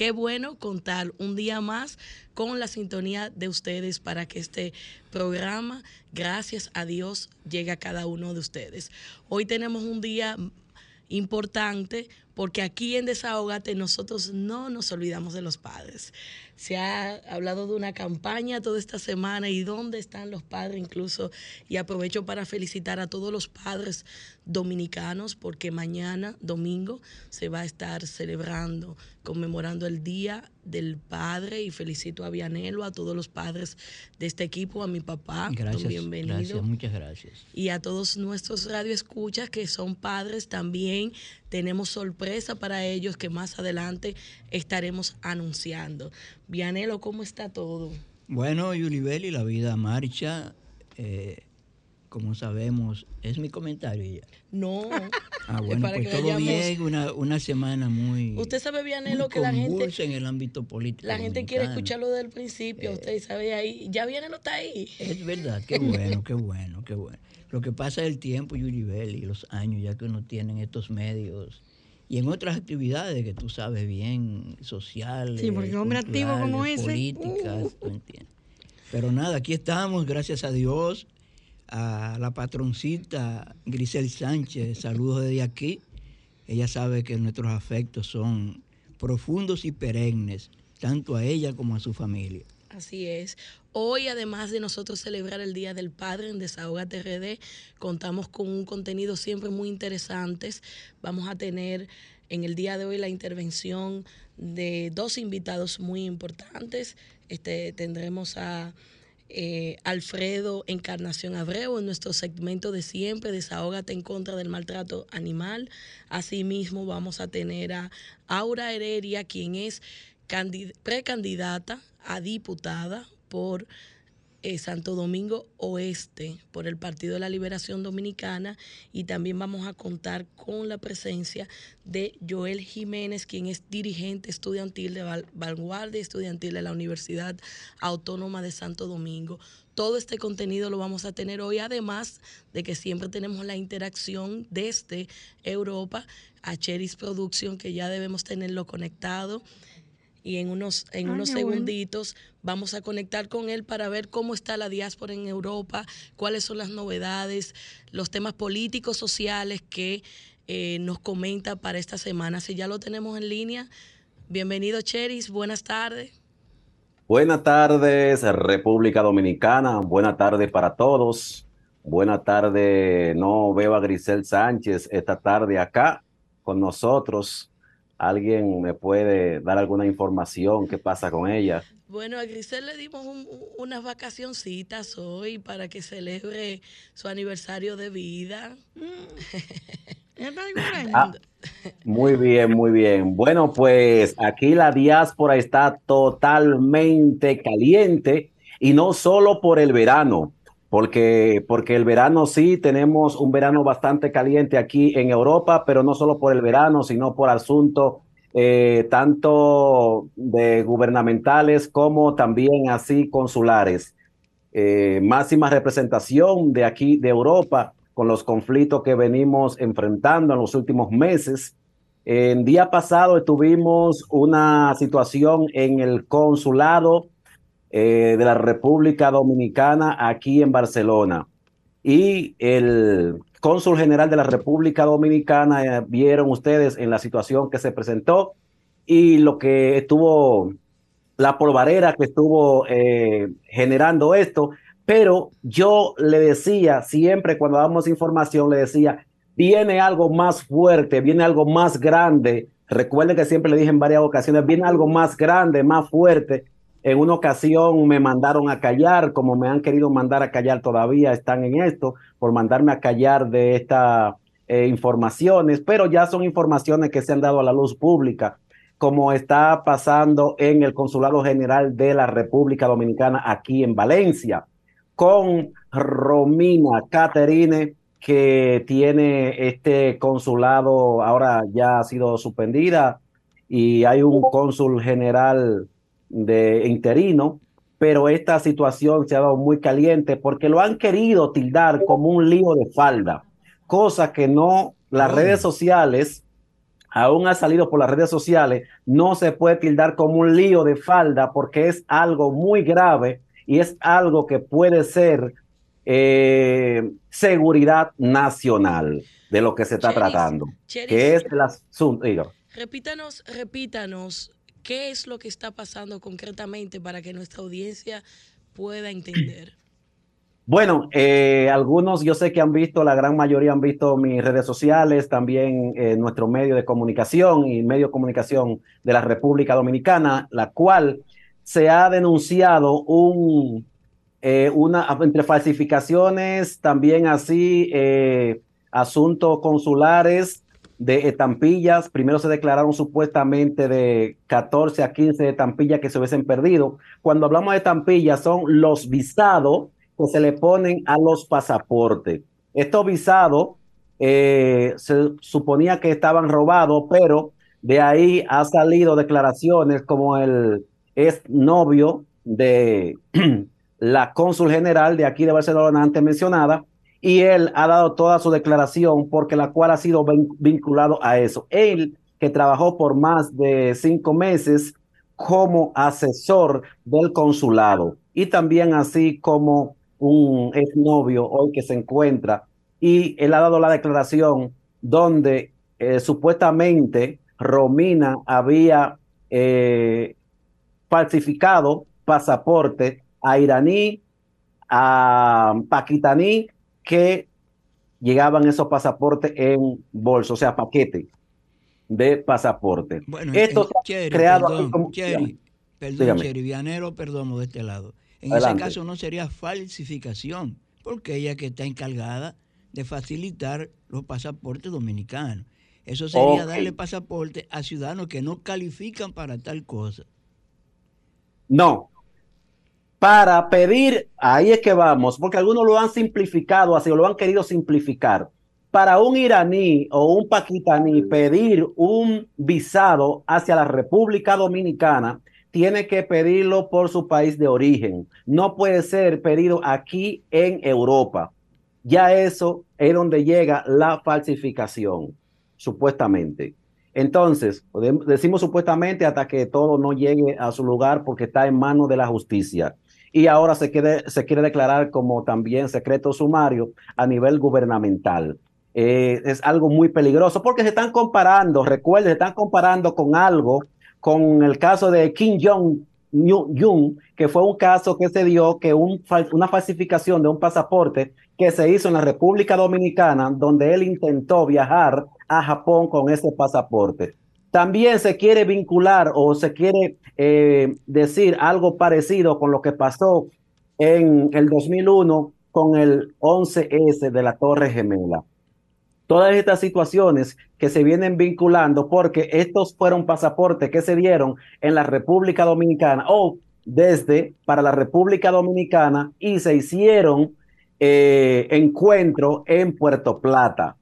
Qué bueno contar un día más con la sintonía de ustedes para que este programa, gracias a Dios, llegue a cada uno de ustedes. Hoy tenemos un día importante porque aquí en Desahogate nosotros no nos olvidamos de los padres. Se ha hablado de una campaña toda esta semana y dónde están los padres incluso. Y aprovecho para felicitar a todos los padres dominicanos porque mañana, domingo, se va a estar celebrando, conmemorando el Día del Padre y felicito a Vianelo, a todos los padres de este equipo, a mi papá. Gracias, bienvenido. gracias, muchas gracias. Y a todos nuestros radioescuchas que son padres también tenemos sorpresa para ellos que más adelante estaremos anunciando. Vianelo, ¿cómo está todo? Bueno, Yulibeli, la vida marcha. eh, como sabemos, es mi comentario ya. No. Ah, bueno, para pues que todo vayamos- bien, una, una semana muy, Usted sabe, Vianelo, que la gente, en el ámbito político. la gente quiere escucharlo desde el principio. Usted sabe ahí, ya Vianelo está ahí. Es verdad, qué bueno, qué bueno, qué bueno. Lo que pasa es el tiempo, Yulibel, y los años ya que uno tiene en estos medios y en otras actividades que tú sabes bien, sociales, Sí, porque hombre activo como ese, políticas, uh. tú entiendes. Pero nada, aquí estamos, gracias a Dios, a la patroncita Grisel Sánchez, saludos desde aquí. Ella sabe que nuestros afectos son profundos y perennes, tanto a ella como a su familia. Así es. Hoy, además de nosotros celebrar el Día del Padre en Desahogate RD, contamos con un contenido siempre muy interesante. Vamos a tener en el día de hoy la intervención de dos invitados muy importantes. Este, tendremos a eh, Alfredo Encarnación Abreu en nuestro segmento de siempre, Desahógate en contra del maltrato animal. Asimismo, vamos a tener a Aura Heredia, quien es candid- precandidata a diputada por eh, Santo Domingo Oeste por el Partido de la Liberación Dominicana y también vamos a contar con la presencia de Joel Jiménez, quien es dirigente estudiantil de Val- Vanguardia Estudiantil de la Universidad Autónoma de Santo Domingo. Todo este contenido lo vamos a tener hoy, además de que siempre tenemos la interacción desde Europa a Cheris Production, que ya debemos tenerlo conectado y en unos, en Ah, unos bueno. segunditos vamos a conectar con él para ver cómo está la diáspora en Europa, cuáles son las novedades, los temas políticos, sociales que eh, nos comenta para esta semana. Si ya lo tenemos en línea, bienvenido Cheris, buenas tardes. Buenas tardes, República Dominicana. Buenas tardes para todos. Buenas tardes. No veo a Grisel Sánchez esta tarde acá con nosotros. ¿Alguien me puede dar alguna información? ¿Qué pasa con ella? Bueno, a Grisel le dimos un- unas vacacioncitas hoy para que celebre su aniversario de vida. ¿Ella está de cumpleaños? Ah, muy bien, muy bien. Bueno, pues aquí la diáspora está totalmente caliente y no solo por el verano, porque, porque el verano sí tenemos un verano bastante caliente aquí en Europa, pero no solo por el verano, sino por asuntos eh, tanto de gubernamentales como también así consulares. Eh, máxima representación de aquí de Europa con los conflictos que venimos enfrentando en los últimos meses. El día pasado tuvimos una situación en el consulado eh, de la República Dominicana aquí en Barcelona. Y el cónsul general de la República Dominicana, eh, vieron ustedes en la situación que se presentó y lo que estuvo, la polvarera que estuvo eh, generando esto. Pero yo le decía, siempre cuando damos información, le decía, viene algo más fuerte, viene algo más grande. Recuerden que siempre le dije en varias ocasiones, viene algo más grande, más fuerte En una ocasión me mandaron a callar, como me han querido mandar a callar todavía, están en esto, por mandarme a callar de estas eh, informaciones, pero ya son informaciones que se han dado a la luz pública, como está pasando en el Consulado General de la República Dominicana aquí en Valencia, con Romina Caterine, que tiene este consulado, ahora ya ha sido suspendida, y hay un cónsul general de interino, pero esta situación se ha dado muy caliente porque lo han querido tildar como un lío de falda, cosa que no, las Oh. redes sociales, aún ha salido por las redes sociales, no se puede tildar como un lío de falda porque es algo muy grave y es algo que puede ser eh, seguridad nacional de lo que se está Cheris, tratando, Cheris, que es el asunto. repítanos, repítanos, ¿qué es lo que está pasando concretamente para que nuestra audiencia pueda entender? Bueno, eh, algunos yo sé que han visto, la gran mayoría han visto mis redes sociales, también eh, nuestro medio de comunicación y medio de comunicación de la República Dominicana, la cual se ha denunciado un, eh, una, entre falsificaciones, también así, eh, asuntos consulares de estampillas. Primero se declararon supuestamente de 14 a 15 estampillas que se hubiesen perdido. Cuando hablamos de estampillas son los visados que se le ponen a los pasaportes. Estos visados eh, se suponía que estaban robados, pero de ahí ha salido declaraciones como el ex novio de la cónsul general de aquí de Barcelona antes mencionada, y él ha dado toda su declaración porque la cual ha sido vin- vinculado a eso. Él que trabajó por más de cinco meses como asesor del consulado y también así como un exnovio hoy que se encuentra y él ha dado la declaración donde eh, supuestamente Romina había eh, falsificado pasaporte a iraní, a paquistaní, que llegaban esos pasaportes en bolsa, o sea, paquete de pasaporte. Bueno, Esto en- se ha Cheri, creado perdón, como- Cheri, perdón, Dígame. Cheri, Vianero, perdomo de este lado. En Adelante. ese caso no sería falsificación, porque ella que está encargada de facilitar los pasaportes dominicanos. Eso sería darle pasaporte a ciudadanos que no califican para tal cosa. No. Para pedir, ahí es que vamos, porque algunos lo han simplificado así, o lo han querido simplificar. Para un iraní o un paquistaní pedir un visado hacia la República Dominicana, tiene que pedirlo por su país de origen. No puede ser pedido aquí en Europa. Ya eso es donde llega la falsificación, supuestamente. Entonces, decimos supuestamente hasta que todo no llegue a su lugar porque está en manos de la justicia. Y ahora se quiere, se quiere declarar como también secreto sumario a nivel gubernamental. Eh, es algo muy peligroso porque se están comparando, recuerden, se están comparando con algo, con el caso de Kim Jong-un, que fue un caso que se dio que una falsificación de un pasaporte que se hizo en la República Dominicana, donde él intentó viajar a Japón con ese pasaporte. También se quiere vincular o se quiere eh, decir algo parecido con lo que pasó en el 2001 con el 11S de la Torre Gemela. Todas estas situaciones que se vienen vinculando porque estos fueron pasaportes que se dieron en la República Dominicana o desde para la República Dominicana y se hicieron eh, encuentros en Puerto Plata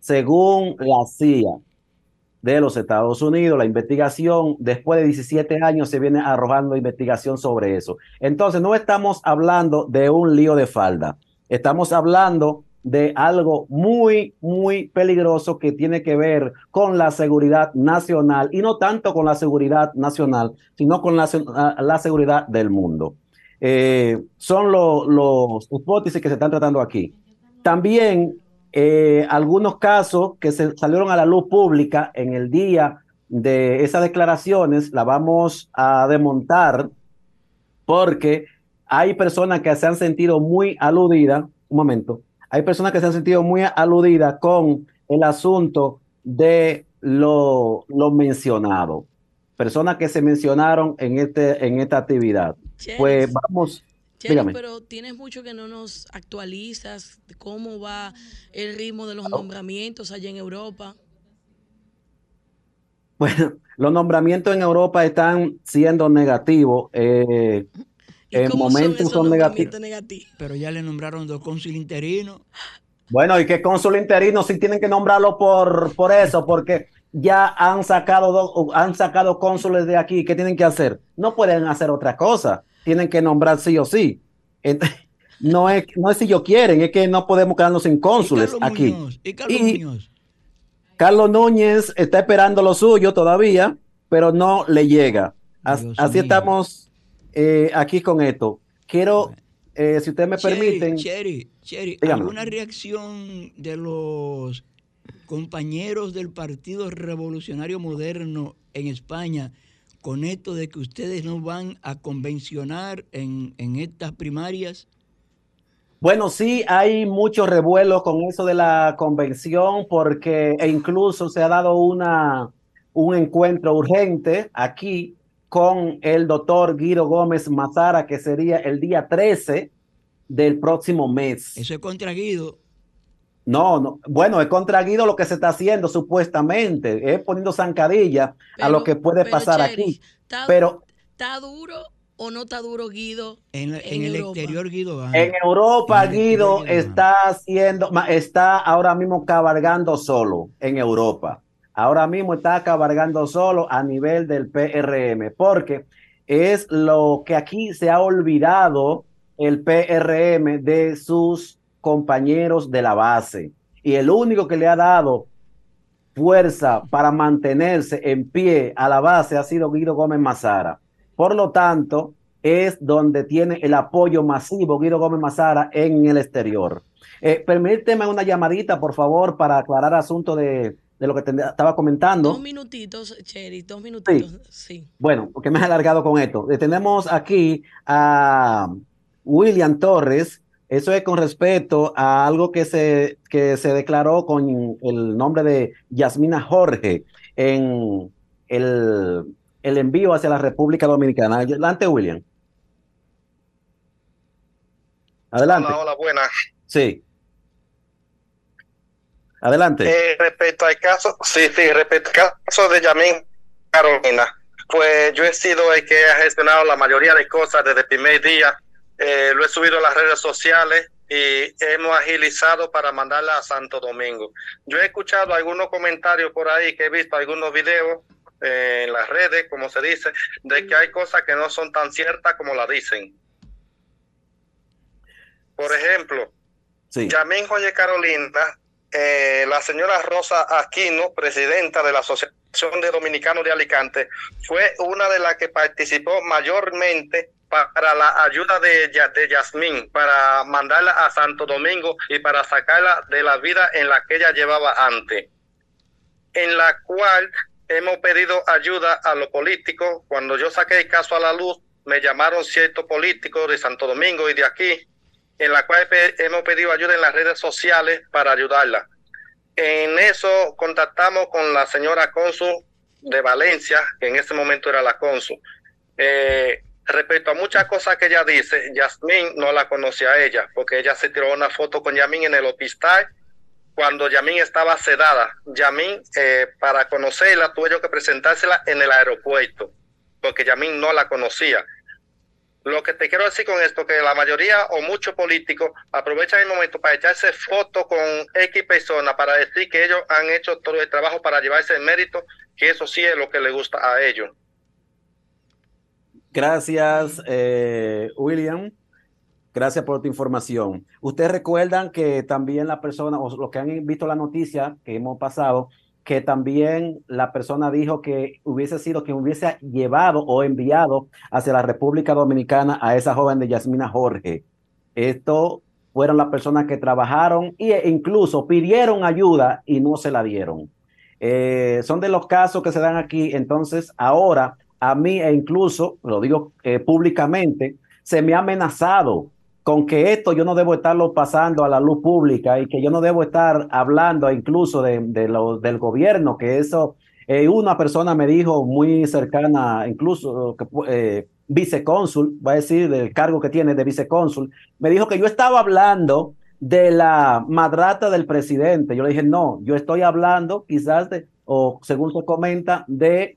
según la CIA de los Estados Unidos, la investigación, después de 17 años se viene arrojando investigación sobre eso. Entonces, no estamos hablando de un lío de falda, estamos hablando de algo muy, muy peligroso que tiene que ver con la seguridad nacional y no tanto con la seguridad nacional, sino con la, la seguridad del mundo. Eh, son lo, los hipótesis que se están tratando aquí. También eh, algunos casos que se salieron a la luz pública en el día de esas declaraciones, la vamos a desmontar porque hay personas que se han sentido muy aludidas, un momento, hay personas que se han sentido muy aludidas con el asunto de lo, lo mencionado. personas que se mencionaron en, este, en esta actividad. Pues vamos, Dígame. pero tienes mucho que no nos actualizas cómo va el ritmo de los Oh. nombramientos allá en Europa. Bueno, los nombramientos en Europa están siendo negativos. eh, ¿Y en son momentos esos son negativos. Pero ya le nombraron dos cónsul interinos. Bueno, y que cónsul interino sí tienen que nombrarlo por, por eso, porque ya han sacado dos, han sacado cónsules de aquí. ¿Qué tienen que hacer? No pueden hacer otra cosa. Tienen que nombrar sí o sí. No es, no es si ellos quieren, es que no podemos quedarnos sin ¿Y cónsules aquí. Muñoz? ¿Y Carlos Y- Muñoz? Carlos Núñez está esperando lo suyo todavía, pero no le llega. As- así mío. estamos eh, aquí con esto. Quiero, eh, si ustedes me Cheri, permiten, Cheri, Cheri. ¿alguna reacción de los compañeros del Partido Revolucionario Moderno en España con esto de que ustedes no van a convencionar en, en estas primarias? Bueno, sí, hay mucho revuelo con eso de la convención porque e incluso se ha dado una, un encuentro urgente aquí con el doctor Guido Gómez Mazara, que sería el día 13 del próximo mes. Eso es contra Guido. No, no, bueno, es contra Guido lo que se está haciendo supuestamente, es poniendo zancadilla a lo que puede pero, pasar aquí. ¿está, Pero está duro o no está duro Guido? En, la- en En el Europa. exterior Guido gana. En Europa, En Guido exterior, Guido está haciendo, está ahora mismo cabalgando solo en Europa. Ahora mismo está cabalgando solo a nivel del PRM, porque es lo que aquí se ha olvidado el PRM de sus compañeros de la base. Y el único que le ha dado fuerza para mantenerse en pie a la base ha sido Guido Gómez Mazara. Por lo tanto, es donde tiene el apoyo masivo Guido Gómez Mazara en el exterior. Eh, permíteme una llamadita, por favor, para aclarar asunto de, de lo que te- estaba comentando. Dos minutitos, Cheri, dos minutitos. Sí. Bueno, porque me he alargado con esto. Eh, tenemos aquí a William Torres. Eso es con respecto a algo que se, que se declaró con el nombre de Yasmina Jorge en el, el envío hacia la República Dominicana. Adelante, William. Adelante. Hola, hola, buenas. Sí. Adelante. Eh, respecto al caso, sí, sí, respecto al caso de Yamín Carolina, pues yo he sido el que ha gestionado la mayoría de cosas desde el primer día. Eh, lo he subido a las redes sociales y hemos agilizado para mandarla a Santo Domingo. Yo he escuchado algunos comentarios por ahí que he visto algunos videos eh, en las redes, como se dice, de que hay cosas que no son tan ciertas como la dicen. Por ejemplo, Sí. Yamín Joye Carolina, eh, la señora Rosa Aquino, presidenta de la Asociación de Dominicanos de Alicante, fue una de las que participó mayormente para la ayuda de, de Yasmín, para mandarla a Santo Domingo y para sacarla de la vida en la que ella llevaba antes, en la cual hemos pedido ayuda a los políticos. Cuando yo saqué el caso a la luz, me llamaron ciertos políticos de Santo Domingo y de aquí, en la cual hemos pedido ayuda en las redes sociales para ayudarla. En eso contactamos con la señora cónsul de Valencia, que en ese momento era la cónsul. Eh, respecto a muchas cosas que ella dice, Yasmín no la conocía a ella, porque ella se tiró una foto con Yamín en el hospital cuando Yamín estaba sedada. Yamín, eh, para conocerla, tuve que presentársela en el aeropuerto, porque Yamín no la conocía. Lo que te quiero decir con esto, que la mayoría o muchos políticos aprovechan el momento para echarse fotos con X personas para decir que ellos han hecho todo el trabajo para llevarse el mérito, que eso sí es lo que le gusta a ellos. Gracias, eh, William. Gracias por tu información. Ustedes recuerdan que también la persona, o los que han visto la noticia que hemos pasado, que también la persona dijo que hubiese sido que hubiese llevado o enviado hacia la República Dominicana a esa joven de Yasmina Jorge. Esto fueron las personas que trabajaron e incluso pidieron ayuda y no se la dieron. Eh, son de los casos que se dan aquí. Entonces, ahora a mí e incluso, lo digo eh, públicamente, se me ha amenazado con que esto yo no debo estarlo pasando a la luz pública y que yo no debo estar hablando incluso de, de lo, del gobierno, que eso Eh, una persona me dijo muy cercana, incluso eh, vicecónsul, va a decir del cargo que tiene de vicecónsul, me dijo que yo estaba hablando de la madrata del presidente. Yo le dije, no, yo estoy hablando quizás de, o según se comenta, de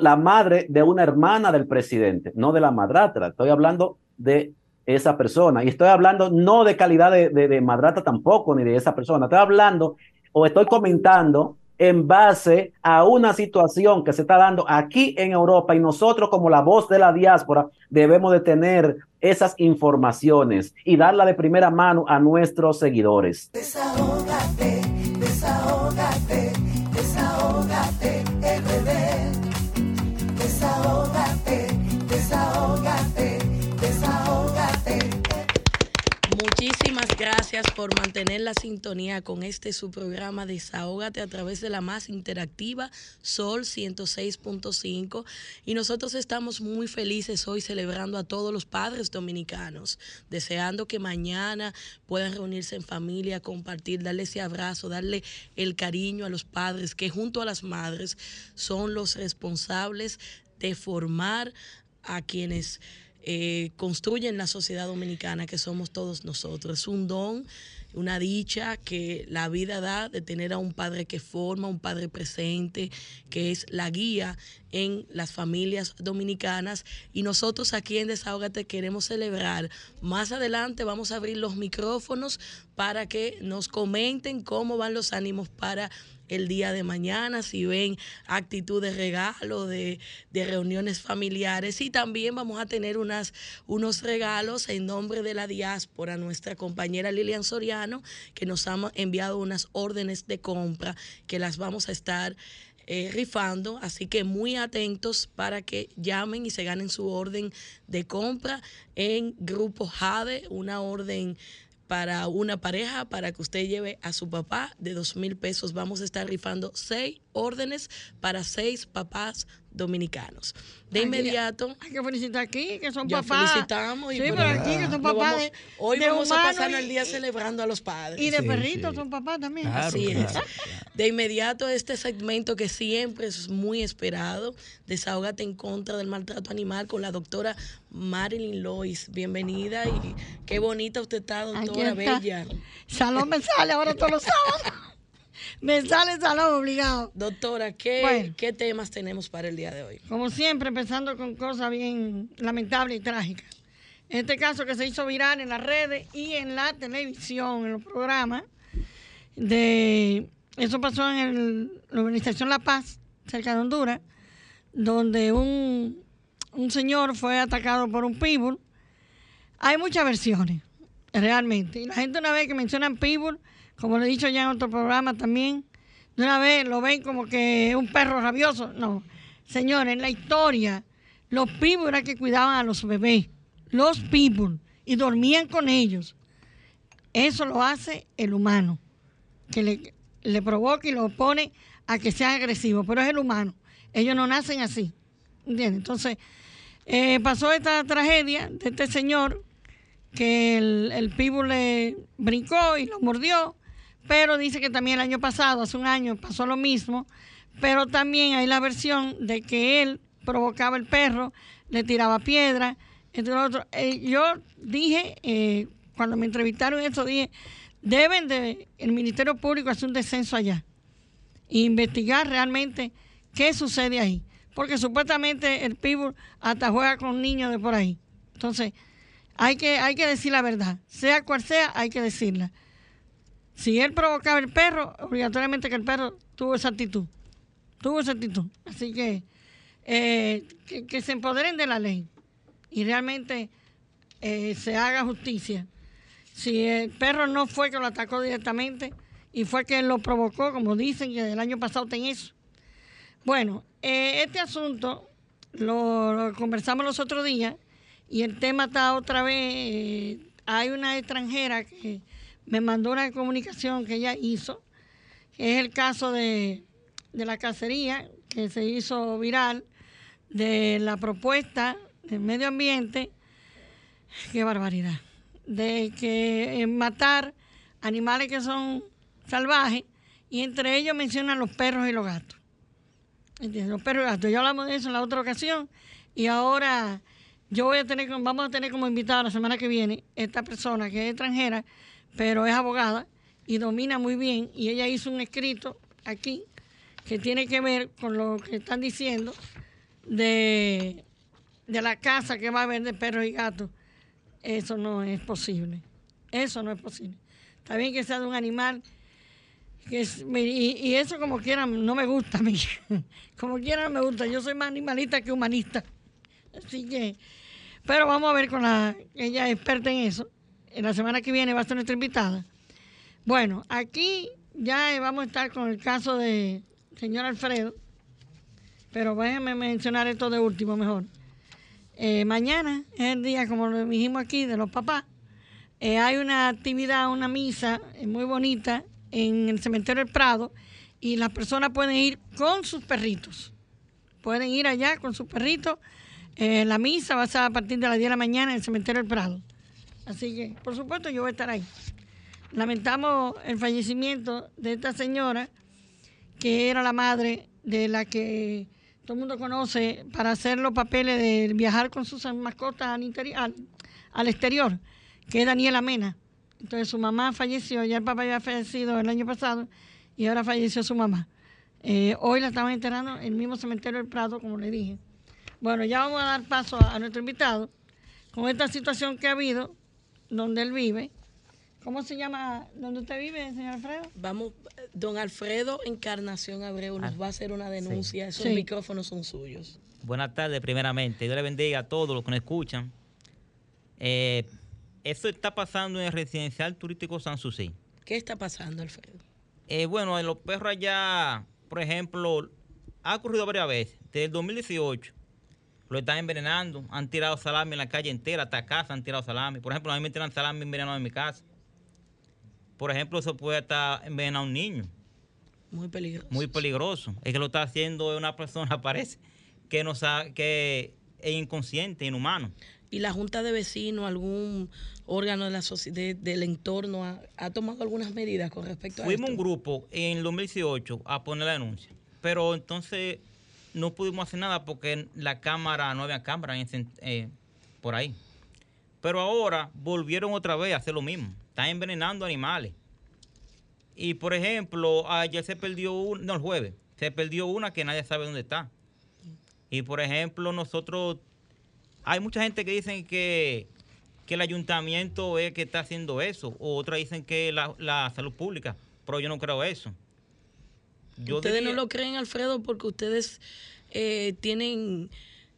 la madre de una hermana del presidente, no de la madratra. Estoy hablando de esa persona. Y estoy hablando no de calidad de, de, madrata tampoco, ni de esa persona. Estoy hablando o estoy comentando en base a una situación que se está dando aquí en Europa y nosotros como la voz de la diáspora debemos de tener esas informaciones y darla de primera mano a nuestros seguidores. Desahógate, desahógate, desahógate, gracias por mantener la sintonía con este su programa Desahógate a través de la más interactiva Sol 106.5 y nosotros estamos muy felices hoy celebrando a todos los padres dominicanos, deseando que mañana puedan reunirse en familia, compartir, darle ese abrazo, darle el cariño a los padres que junto a las madres son los responsables de formar a quienes eh, construyen la sociedad dominicana que somos todos nosotros. Es un don, una dicha que la vida da de tener a un padre que forma, un padre presente, que es la guía en las familias dominicanas. Y nosotros aquí en Desahógate queremos celebrar. Más adelante vamos a abrir los micrófonos para que nos comenten cómo van los ánimos para el día de mañana, si ven actitud de regalo, de, de, reuniones familiares. Y también vamos a tener unas, unos regalos en nombre de la diáspora, nuestra compañera Lilian Soriano, que nos ha enviado unas órdenes de compra que las vamos a estar eh, rifando, así que muy atentos para que llamen y se ganen su orden de compra en Grupo Jade, una orden para una pareja, para que usted lleve a su papá de dos mil pesos. Vamos a estar rifando seis órdenes para seis papás dominicanos. De Ay, inmediato. Hay que felicitar aquí, que son ya papás. felicitamos y Sí, por- pero aquí que son papás vamos- de. Hoy de vamos a pasar y- el día celebrando a los padres. Y de Sí, perritos sí. son papás también. Claro, Así es. De inmediato este segmento que siempre es muy esperado, Desahógate en contra del maltrato animal con la doctora Marilyn Lois. Bienvenida y qué bonita usted está, doctora está. Bella. Salón me sale ahora todos los sábados. me sale salón obligado. Doctora, ¿qué, Bueno. ¿qué temas tenemos para el día de hoy? Como siempre, empezando con cosas bien lamentables y trágicas. Este caso que se hizo viral en las redes y en la televisión, en los programas, de eso pasó en el- la organización La Paz, cerca de Honduras, donde un, un señor fue atacado por un pitbull. Hay muchas versiones, realmente. Y la gente una vez que mencionan pitbull, como lo he dicho ya en otro programa también, de una vez lo ven como que un perro rabioso. No, señores, en la historia, los pitbull era que cuidaban a los bebés, los pitbull, y dormían con ellos. Eso lo hace el humano, que le, le provoca y lo pone a que sean agresivos, pero es el humano. Ellos no nacen así. ¿Entiendes? Entonces, eh, pasó esta tragedia de este señor que el, el pitbull le brincó y lo mordió, pero dice que también el año pasado, hace un año, pasó lo mismo, pero también hay la versión de que él provocaba el perro, le tiraba piedra, entre otros. Eh, yo dije, eh, cuando me entrevistaron eso, dije, deben de, el Ministerio Público hacer un descenso allá e investigar realmente qué sucede ahí. Porque supuestamente el pitbull hasta juega con niños de por ahí. Entonces, hay que, hay que decir la verdad. Sea cual sea, hay que decirla. Si él provocaba el perro, obligatoriamente que el perro tuvo esa actitud. Tuvo esa actitud. Así que, eh, que, se empoderen de la ley y realmente eh, se haga justicia. Si el perro no fue que lo atacó directamente y fue que lo provocó, como dicen que el año pasado ten eso. Bueno, eh, este asunto lo, lo conversamos los otros días y el tema está otra vez. hay una extranjera que me mandó una comunicación que ella hizo, que es el caso de, de la cacería que se hizo viral, de la propuesta del medio ambiente. Qué barbaridad. De que eh, matar animales que son salvajes y entre ellos mencionan los perros y los gatos. Los perros y gatos. Ya hablamos de eso en la otra ocasión. Y ahora yo voy a tener, vamos a tener como invitada la semana que viene esta persona que es extranjera, pero es abogada y domina muy bien. Y ella hizo un escrito aquí que tiene que ver con lo que están diciendo de, de la casa que va a haber de perros y gatos. Eso no es posible. Eso no es posible. Está bien que sea de un animal y, eso como quiera no me gusta a mí. Como quiera no me gusta. Yo soy más animalista que humanista. Así que, pero vamos a ver con la, ella es experta en eso. En la semana que viene va a ser nuestra invitada. Bueno, aquí ya vamos a estar con el caso de señor Alfredo. Pero déjenme mencionar esto de último mejor. Eh, mañana es el día, como lo dijimos aquí, de los papás. Eh, hay una actividad, una misa eh, muy bonita en el cementerio del Prado y las personas pueden ir con sus perritos. Pueden ir allá con sus perritos. Eh, la misa va a ser a partir de las 10 de la mañana en el cementerio del Prado. Así que, por supuesto, yo voy a estar ahí. Lamentamos el fallecimiento de esta señora, que era la madre de la que todo el mundo conoce para hacer los papeles de viajar con sus mascotas al, interi- al, exterior, que es Daniela Mena. Entonces su mamá falleció, ya el papá había fallecido el año pasado y ahora falleció su mamá. Eh, hoy la estaban enterrando en el mismo cementerio del Prado, como le dije. Bueno, ya vamos a dar paso a nuestro invitado con esta situación que ha habido, donde él vive. ¿Cómo se llama donde usted vive, señor Alfredo? Vamos, don Alfredo Encarnación Abreu nos Ah, va a hacer una denuncia. Esos Sí. micrófonos son suyos. Buenas tardes, primeramente. Dios le bendiga a todos los que nos escuchan. Eh, eso está pasando en el residencial turístico Sanssouci. ¿Qué está pasando, Alfredo? Eh, bueno, en los perros allá, por ejemplo, ha ocurrido varias veces. Desde el 2018 lo están envenenando. Han tirado salami en la calle entera, hasta casa han tirado salami. Por ejemplo, a mí me tiran salami envenenado en mi casa. Por ejemplo, eso puede estar envenenado a un niño. Muy peligroso. muy peligroso. Es que lo está haciendo una persona, parece, que no sabe, que es inconsciente, inhumano. ¿Y la Junta de Vecinos, algún órgano de la de- del entorno, ha, ha tomado algunas medidas con respecto a Fuimos esto? un grupo en el 2018 a poner la denuncia, pero entonces no pudimos hacer nada porque la cámara, no había cámara eh, por ahí. Pero ahora volvieron otra vez a hacer lo mismo. Están envenenando animales. Y por ejemplo, ayer se perdió un, no, el jueves, se perdió una que nadie sabe dónde está. Y por ejemplo, nosotros, hay mucha gente que dicen que, que el ayuntamiento es que está haciendo eso, o otras dicen que la, la salud pública, pero yo no creo eso. Yo ustedes diría- no lo creen, Alfredo, porque ustedes eh, tienen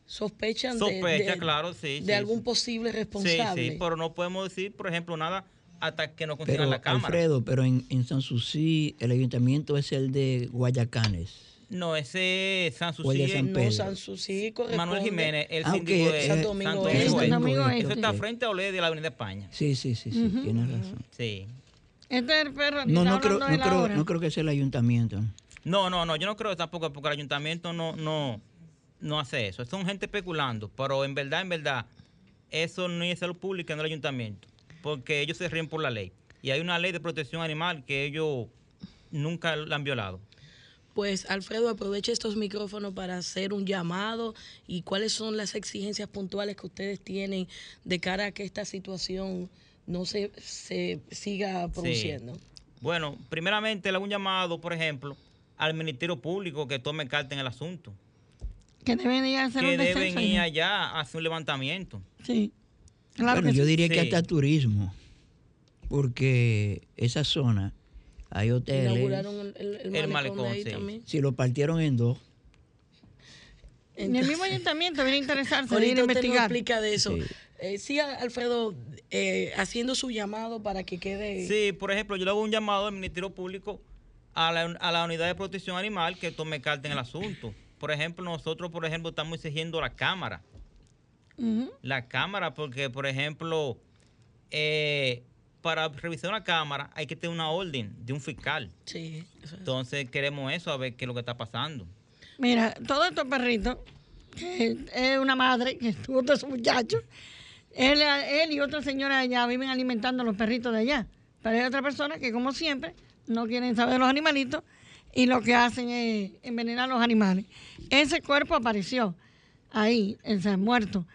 sospechan de- Sospecha, de, claro, sí, de sí, algún sí. posible Sí, responsable. sí, pero no podemos decir, por ejemplo, nada hasta que no consigan Pero, la cámara. Alfredo, pero en, en Sanssouci el ayuntamiento es el de Guayacanes. No, ese es Sanssouci. De San es- Pedro. no, Sanssouci corresponde. Manuel Jiménez, el Ah, síndico de eh, Santo Domingo Este. Domingo Domingo Este. Este. Eso está frente a Olé de la Avenida España. Sí, sí, sí, sí, tienes razón. Sí. Este es el perro No, no creo, no, creo, no creo que sea el ayuntamiento. No, no, no, yo no creo tampoco porque el ayuntamiento no, no, no hace eso. Son gente especulando, pero en verdad, en verdad, eso no es salud pública, no el ayuntamiento, porque ellos se ríen por la ley. Y hay una ley de protección animal que ellos nunca la han violado. Pues Alfredo, aproveche estos micrófonos para hacer un llamado y cuáles son las exigencias puntuales que ustedes tienen de cara a que esta situación no se, se siga produciendo. Bueno, primeramente le hago un llamado, por ejemplo, al Ministerio Público que tome carta en el asunto. Que deben ir a hacer Que un deben ir allá a hacer un levantamiento. Sí. Claro bueno, yo sí. diría que hasta turismo, porque esa zona hay hoteles. Inauguraron el, el- el El malecón, malecón, de ahí sí. también. Si lo partieron en dos, En el mismo ayuntamiento viene a interesarse, Ahorita a investigar. explica de eso. Sí. Eh, sí, Alfredo, eh, haciendo su llamado para que quede... Sí, por ejemplo, yo le hago un llamado al Ministerio Público a la, a la Unidad de Protección Animal que tome carta en el asunto. Por ejemplo, nosotros, por ejemplo, estamos exigiendo la cámara. La cámara, porque, por ejemplo, eh, para revisar una cámara hay que tener una orden de un fiscal. Sí, es. Entonces queremos eso, a ver qué es lo que está pasando. Mira, todos estos perritos, que es una madre que tuvo todos esos muchachos, él, él y otra señora allá viven alimentando a los perritos de allá. Pero hay otra persona que, como siempre, no quieren saber de los animalitos y lo que hacen es envenenar a los animales. Ese cuerpo apareció ahí, ese muerto.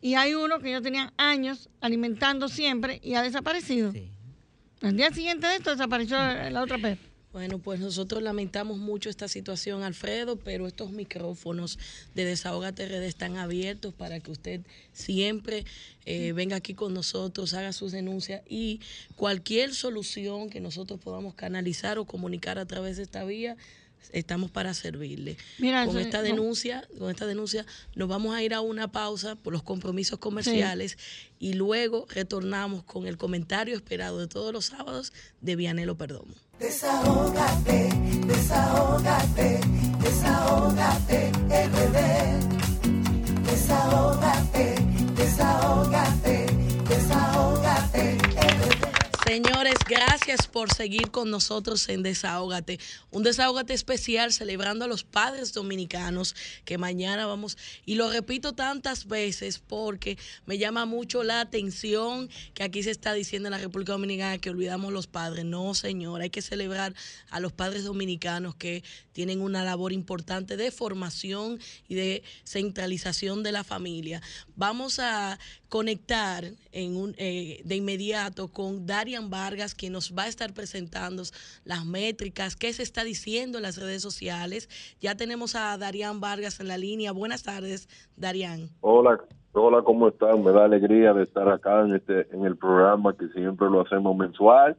Y hay uno que yo tenía años alimentando siempre y ha desaparecido. Sí. Al día siguiente de esto desapareció la otra perra. Bueno, pues nosotros lamentamos mucho esta situación, Alfredo, pero estos micrófonos de Desahogate RD están abiertos para que usted siempre eh, venga aquí con nosotros, haga sus denuncias y cualquier solución que nosotros podamos canalizar o comunicar a través de esta vía, estamos para servirle. Mira, con esta no. denuncia, con esta denuncia nos vamos a ir a una pausa por los compromisos comerciales y luego retornamos con el comentario esperado de todos los sábados de Vianelo Perdomo. Desahógate, desahógate, desahógate, RD. Desahógate, desahógate. Señores, gracias por seguir con nosotros en Desahógate. Un desahógate especial celebrando a los padres dominicanos que mañana vamos, y lo repito tantas veces porque me llama mucho la atención que aquí se está diciendo en la República Dominicana que olvidamos los padres. No, señor, hay que celebrar a los padres dominicanos que tienen una labor importante de formación y de centralización de la familia. Vamos a conectar eh, de inmediato con Vargas, quien nos va a estar presentando las métricas, qué se está diciendo en las redes sociales. Ya tenemos a Darian Vargas en la línea. Buenas tardes, Darian. Hola, hola, ¿cómo están? Me da alegría de estar acá en este en el programa que siempre lo hacemos mensual.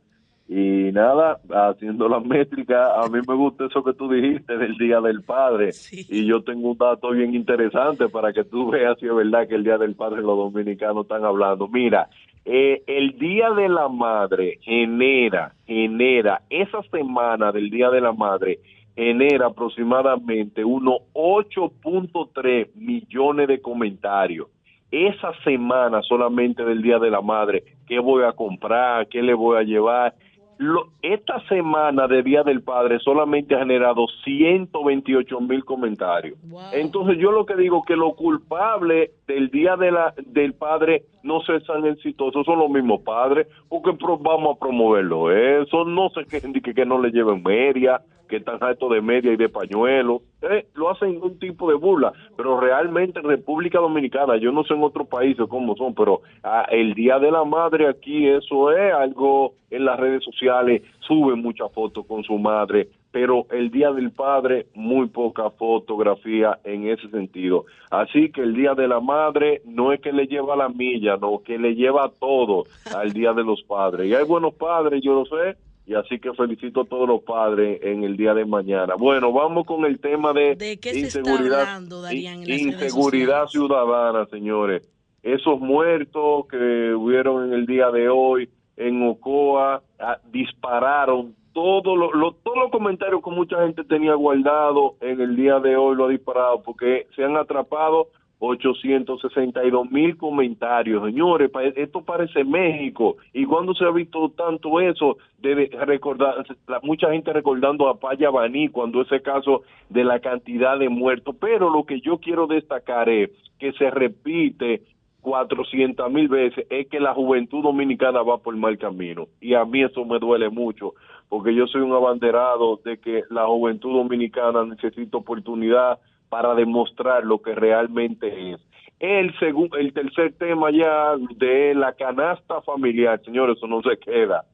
Y nada, haciendo la métrica, a mí me gusta eso que tú dijiste del Día del Padre. Sí. Y yo tengo un dato bien interesante para que tú veas si es verdad que el Día del Padre los dominicanos están hablando. Mira, eh, el Día de la Madre genera, genera, esa semana del Día de la Madre, genera aproximadamente unos 8.3 millones de comentarios. Esa semana solamente del Día de la Madre, ¿qué voy a comprar? ¿Qué le voy a llevar? Lo- esta semana de Día del Padre solamente ha generado 128 mil comentarios. Wow. Entonces yo lo que digo que los culpables del Día de la, del Padre no se tan exitosos, son los mismos padres, porque vamos a promoverlo. Eso no se quejen de que, que no le lleven media, que están alto de media y de pañuelo. Eh, lo hacen un tipo de burla, pero realmente en República Dominicana, yo no sé en otros países cómo son, pero ah, el Día de la Madre aquí, eso es algo en las redes sociales, suben muchas fotos con su madre, pero el Día del Padre, muy poca fotografía en ese sentido. Así que el Día de la Madre no es que le lleva la milla, no, que le lleva todo al Día de los Padres. Y hay buenos padres, yo lo sé, y así que felicito a todos los padres en el día de mañana. Bueno, vamos con el tema de, ¿De qué se está inseguridad, hablando, Darían, en inseguridad ciudadana, señores. Esos muertos que hubieron en el día de hoy en Ocoa ah, dispararon todo lo, lo- todos los comentarios que mucha gente tenía guardado en el día de hoy lo ha disparado porque se han atrapado 862 mil comentarios. Señores, esto parece México. ¿Y cuando se ha visto tanto eso? De recordar, mucha gente recordando a Paya Baní cuando ese caso de la cantidad de muertos. Pero lo que yo quiero destacar es que se repite 400 mil veces es que la juventud dominicana va por mal camino. Y a mí eso me duele mucho, porque yo soy un abanderado de que la juventud dominicana necesita oportunidad para demostrar lo que realmente es. El, el tercer tema ya de la canasta familiar, señores, eso no se queda.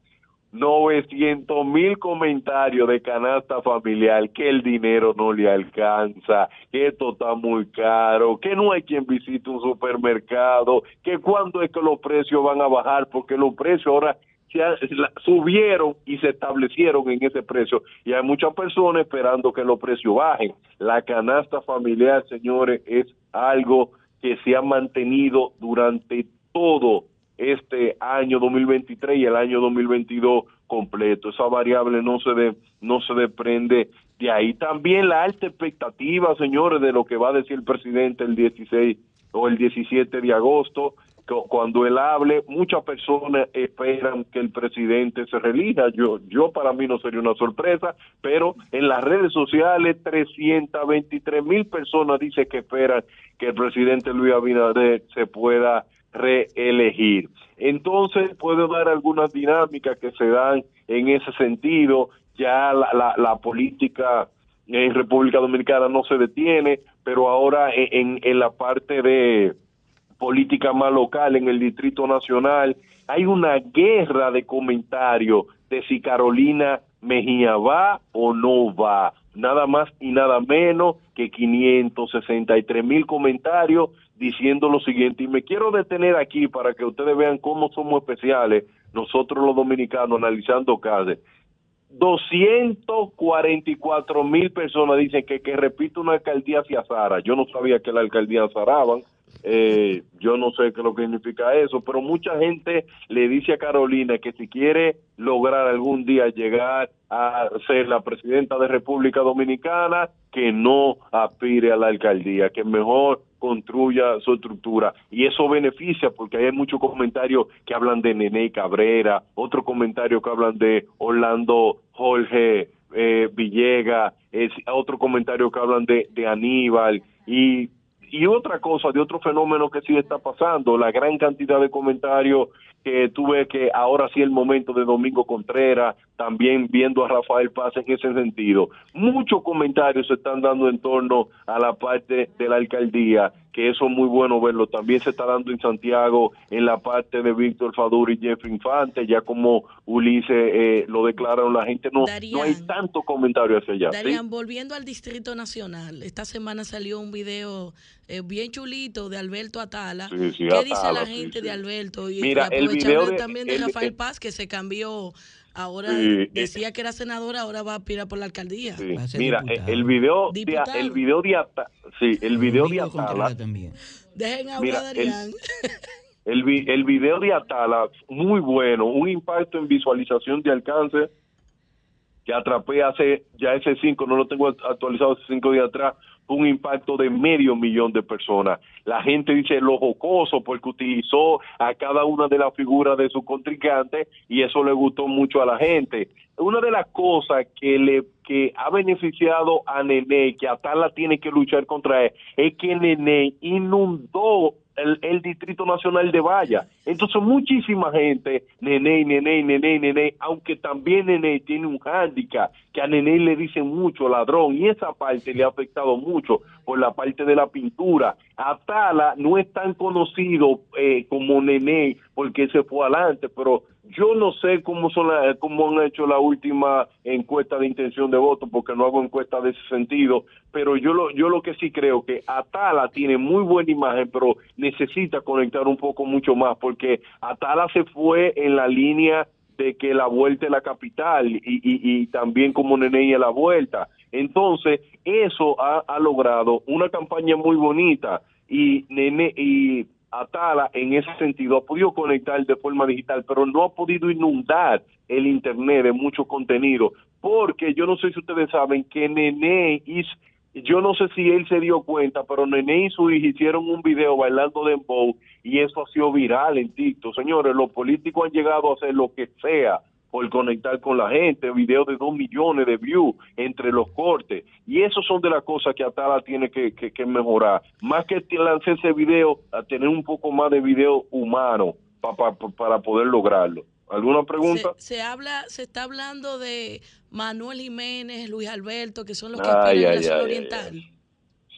900 mil comentarios de canasta familiar, que el dinero no le alcanza, que esto está muy caro, que no hay quien visite un supermercado, que cuándo es que los precios van a bajar, porque los precios ahora se la- subieron y se establecieron en ese precio y hay muchas personas esperando que los precios bajen. La canasta familiar, señores, es algo que se ha mantenido durante todo este año 2023 y el año 2022 completo. Esa variable no se de, no se desprende de ahí. También la alta expectativa, señores, de lo que va a decir el presidente el 16 o el 17 de agosto, cuando él hable, muchas personas esperan que el presidente se relija. Yo, yo para mí no sería una sorpresa, pero en las redes sociales 323 mil personas dicen que esperan que el presidente Luis Abinader se pueda reelegir. Entonces, puedo dar algunas dinámicas que se dan en ese sentido. Ya la, la, la política en República Dominicana no se detiene, pero ahora en, en, en la parte de política más local, en el Distrito Nacional, hay una guerra de comentarios de si Carolina Mejía va o no va. Nada más y nada menos que 563 mil comentarios diciendo lo siguiente. Y me quiero detener aquí para que ustedes vean cómo somos especiales nosotros los dominicanos analizando casos. 244 mil personas dicen que que repito una alcaldía hacia Zara. Yo no sabía que la alcaldía azaraban. Eh, yo no sé qué es lo que significa eso, pero mucha gente le dice a Carolina que si quiere lograr algún día llegar a ser la presidenta de República Dominicana, que no aspire a la alcaldía, que mejor construya su estructura. Y eso beneficia porque hay muchos comentarios que hablan de Nene Cabrera, otros comentarios que hablan de Orlando Jorge eh, Villega, es, otro comentario que hablan de, de Aníbal y y otra cosa, de otro fenómeno que sí está pasando, la gran cantidad de comentarios que tuve que ahora sí el momento de Domingo Contreras, también viendo a Rafael Paz en ese sentido. Muchos comentarios se están dando en torno a la parte de la alcaldía, que eso es muy bueno verlo. También se está dando en Santiago en la parte de Víctor Fadur y Jeff Infante, ya como Ulises eh, lo declararon la gente, no, no hay tanto comentario hacia allá. Darían, ¿sí? volviendo al Distrito Nacional, esta semana salió un video eh, bien chulito de Alberto Atala. Sí, sí, ¿Qué Atala, dice la gente de Alberto? Y Mira, el video de- también de el- Rafael el- Paz, que se cambió. Ahora Sí, eh, decía que era senador, ahora va a aspirar por la alcaldía. Sí, Mira, el video, de, el video de Ata- sí, el video de Atala, también. Dejen hablar Mira, el- Darían. el, el video de Atala, muy bueno, un impacto en visualización de alcance que atrapé hace ya ese 5, no lo tengo actualizado hace cinco días atrás, un impacto de medio millón de personas. La gente dice lo jocoso porque utilizó a cada una de las figuras de su contrincante y eso le gustó mucho a la gente. Una de las cosas que le que ha beneficiado a Nene, que Atala tiene que luchar contra él, es que Nene inundó el, el Distrito Nacional de Valla. Entonces muchísima gente, Nene, Nene, Nene, Nene, aunque también Nene tiene un hándicap, que a Nene le dicen mucho ladrón, y esa parte le ha afectado mucho por la parte de la pintura. Atala no es tan conocido eh, como Nene porque se fue adelante, pero yo no sé cómo son la- cómo han hecho la última encuesta de intención de voto porque no hago encuesta de ese sentido, pero yo lo yo lo que sí creo que Atala tiene muy buena imagen, pero necesita conectar un poco mucho más porque Atala se fue en la línea de que la vuelta es la capital y, y, y también como Nene a la vuelta. Entonces, eso ha, ha logrado una campaña muy bonita y Nene y Atala en ese sentido ha podido conectar de forma digital, pero no ha podido inundar el internet de mucho contenido, porque yo no sé si ustedes saben que Nene hizo, yo no sé si él se dio cuenta, pero Nene y su hija hicieron un video bailando dembow y eso ha sido viral en TikTok. Señores, los políticos han llegado a hacer lo que sea por conectar con la gente, videos de dos millones de views entre los cortes. Y eso son de las cosas que Atala tiene que, que- que mejorar. Más que lanzar ese video, a tener un poco más de video humano pa- pa- pa- para poder lograrlo. ¿Alguna pregunta? Se, se habla, se está hablando de Manuel Jiménez, Luis Alberto, que son los que Ay, aspiran a ay, la zona ay, oriental.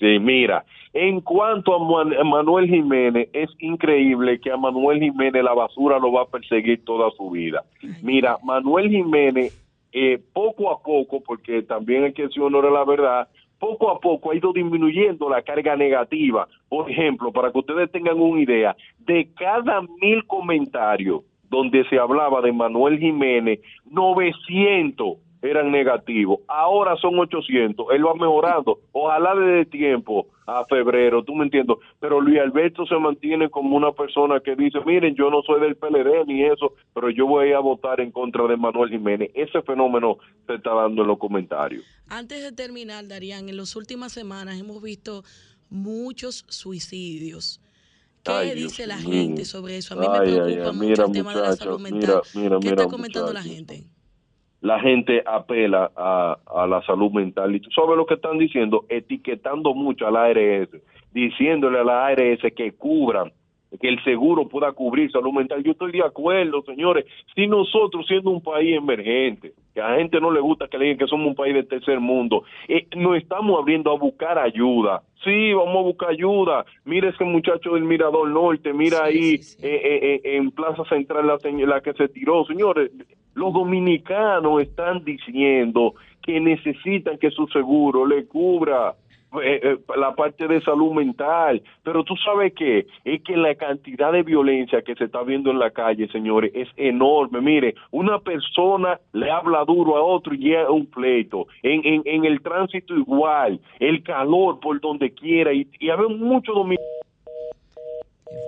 Sí, mira, en cuanto a Manuel Jiménez, es increíble que a Manuel Jiménez la basura lo va a perseguir toda su vida. Mira, Manuel Jiménez, eh, poco a poco, porque también hay que decir honor a la verdad, poco a poco ha ido disminuyendo la carga negativa. Por ejemplo, para que ustedes tengan una idea, de cada mil comentarios donde se hablaba de Manuel Jiménez, 900 eran negativos. Ahora son 800. Él va mejorando. Ojalá desde tiempo a febrero, tú me entiendes. Pero Luis Alberto se mantiene como una persona que dice, miren, yo no soy del PLD ni eso, pero yo voy a votar en contra de Manuel Jiménez. Ese fenómeno se está dando en los comentarios. Antes de terminar, Darían, en las últimas semanas hemos visto muchos suicidios. ¿Qué Ay, Dios dice la mío. gente sobre eso? A mí Ay, me preocupa ay, mucho mira, el tema de la salud mental. mira, ¿Qué mira, está comentando la gente? La gente apela a, a la salud mental. Y tú sabes lo que están diciendo, etiquetando mucho a la ARS, diciéndole a la ARS que cubran que el seguro pueda cubrir salud mental. Yo estoy de acuerdo, señores, si nosotros siendo un país emergente, que a la gente no le gusta que le digan que somos un país de tercer mundo, eh, nos estamos abriendo a buscar ayuda. Sí, vamos a buscar ayuda. Mira ese muchacho del Mirador Norte, mira ahí eh, eh, eh, en Plaza Central la, la que se tiró. Señores, los dominicanos están diciendo que necesitan que su seguro le cubra eh, eh, la parte de salud mental, pero tú sabes que es que la cantidad de violencia que se está viendo en la calle, señores, es enorme. Mire, una persona le habla duro a otro y llega un pleito. En, en, en el tránsito igual, el calor por donde quiera y, y hay muchos dominicanos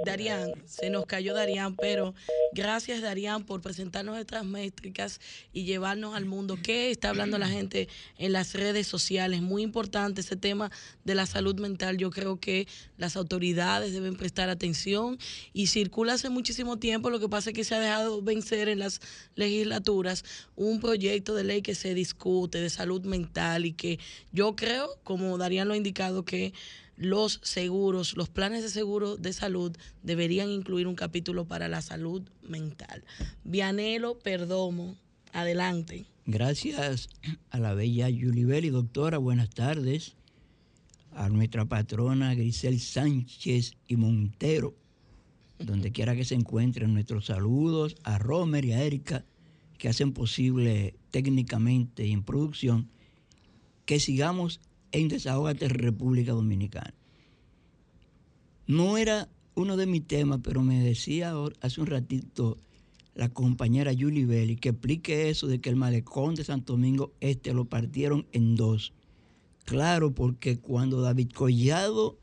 Darían, se nos cayó Darían, pero gracias Darían por presentarnos estas métricas y llevarnos al mundo. ¿Qué está hablando la gente en las redes sociales? Muy importante ese tema de la salud mental. Yo creo que las autoridades deben prestar atención y circula hace muchísimo tiempo. Lo que pasa es que se ha dejado vencer en las legislaturas un proyecto de ley que se discute de salud mental y que yo creo, como Darían lo ha indicado, que los seguros, los planes de seguro de salud deberían incluir un capítulo para la salud mental. Vianelo Perdomo, adelante. Gracias a la bella Yulibel y doctora, buenas tardes. A nuestra patrona Grisel Sánchez y Montero, donde quiera que se encuentren nuestros saludos, a Romer y a Erika, que hacen posible técnicamente y en producción que sigamos en Desahogate República Dominicana. No era uno de mis temas, pero me decía hace un ratito la compañera Julie Belli que explique eso de que el malecón de Santo Domingo Este lo partieron en dos. Claro, porque cuando David Collado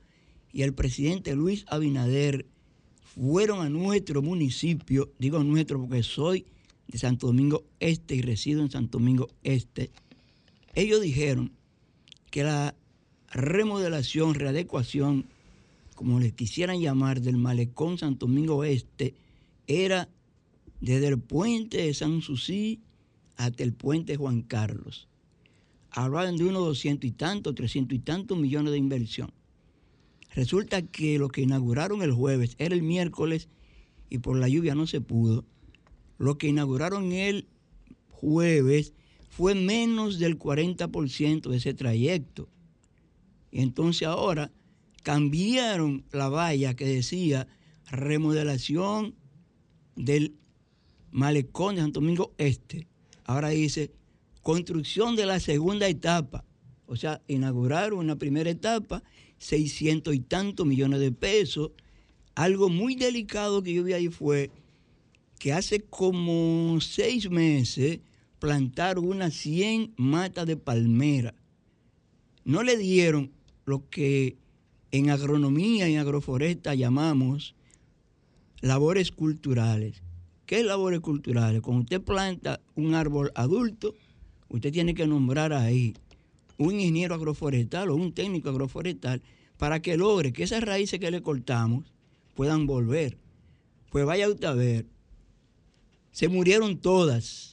y el presidente Luis Abinader fueron a nuestro municipio, digo nuestro porque soy de Santo Domingo Este y resido en Santo Domingo Este, ellos dijeron que la remodelación, readecuación, como les quisieran llamar, del malecón Santo Domingo Oeste, era desde el puente de San Susi hasta el puente Juan Carlos. Hablaban de unos doscientos y tantos, trescientos y tantos millones de inversión. Resulta que lo que inauguraron el jueves era el miércoles y por la lluvia no se pudo. Lo que inauguraron el jueves fue menos del 40% de ese trayecto. Y entonces ahora cambiaron la valla que decía remodelación del malecón de Santo Domingo Este. Ahora dice construcción de la segunda etapa. O sea, inauguraron una primera etapa, 600 y tantos millones de pesos. Algo muy delicado que yo vi ahí fue que hace como seis meses plantaron unas 100 matas de palmera. No le dieron lo que en agronomía y agroforesta llamamos labores culturales. ¿Qué es labores culturales? Cuando usted planta un árbol adulto, usted tiene que nombrar ahí un ingeniero agroforestal o un técnico agroforestal para que logre que esas raíces que le cortamos puedan volver. Pues vaya usted a ver, se murieron todas.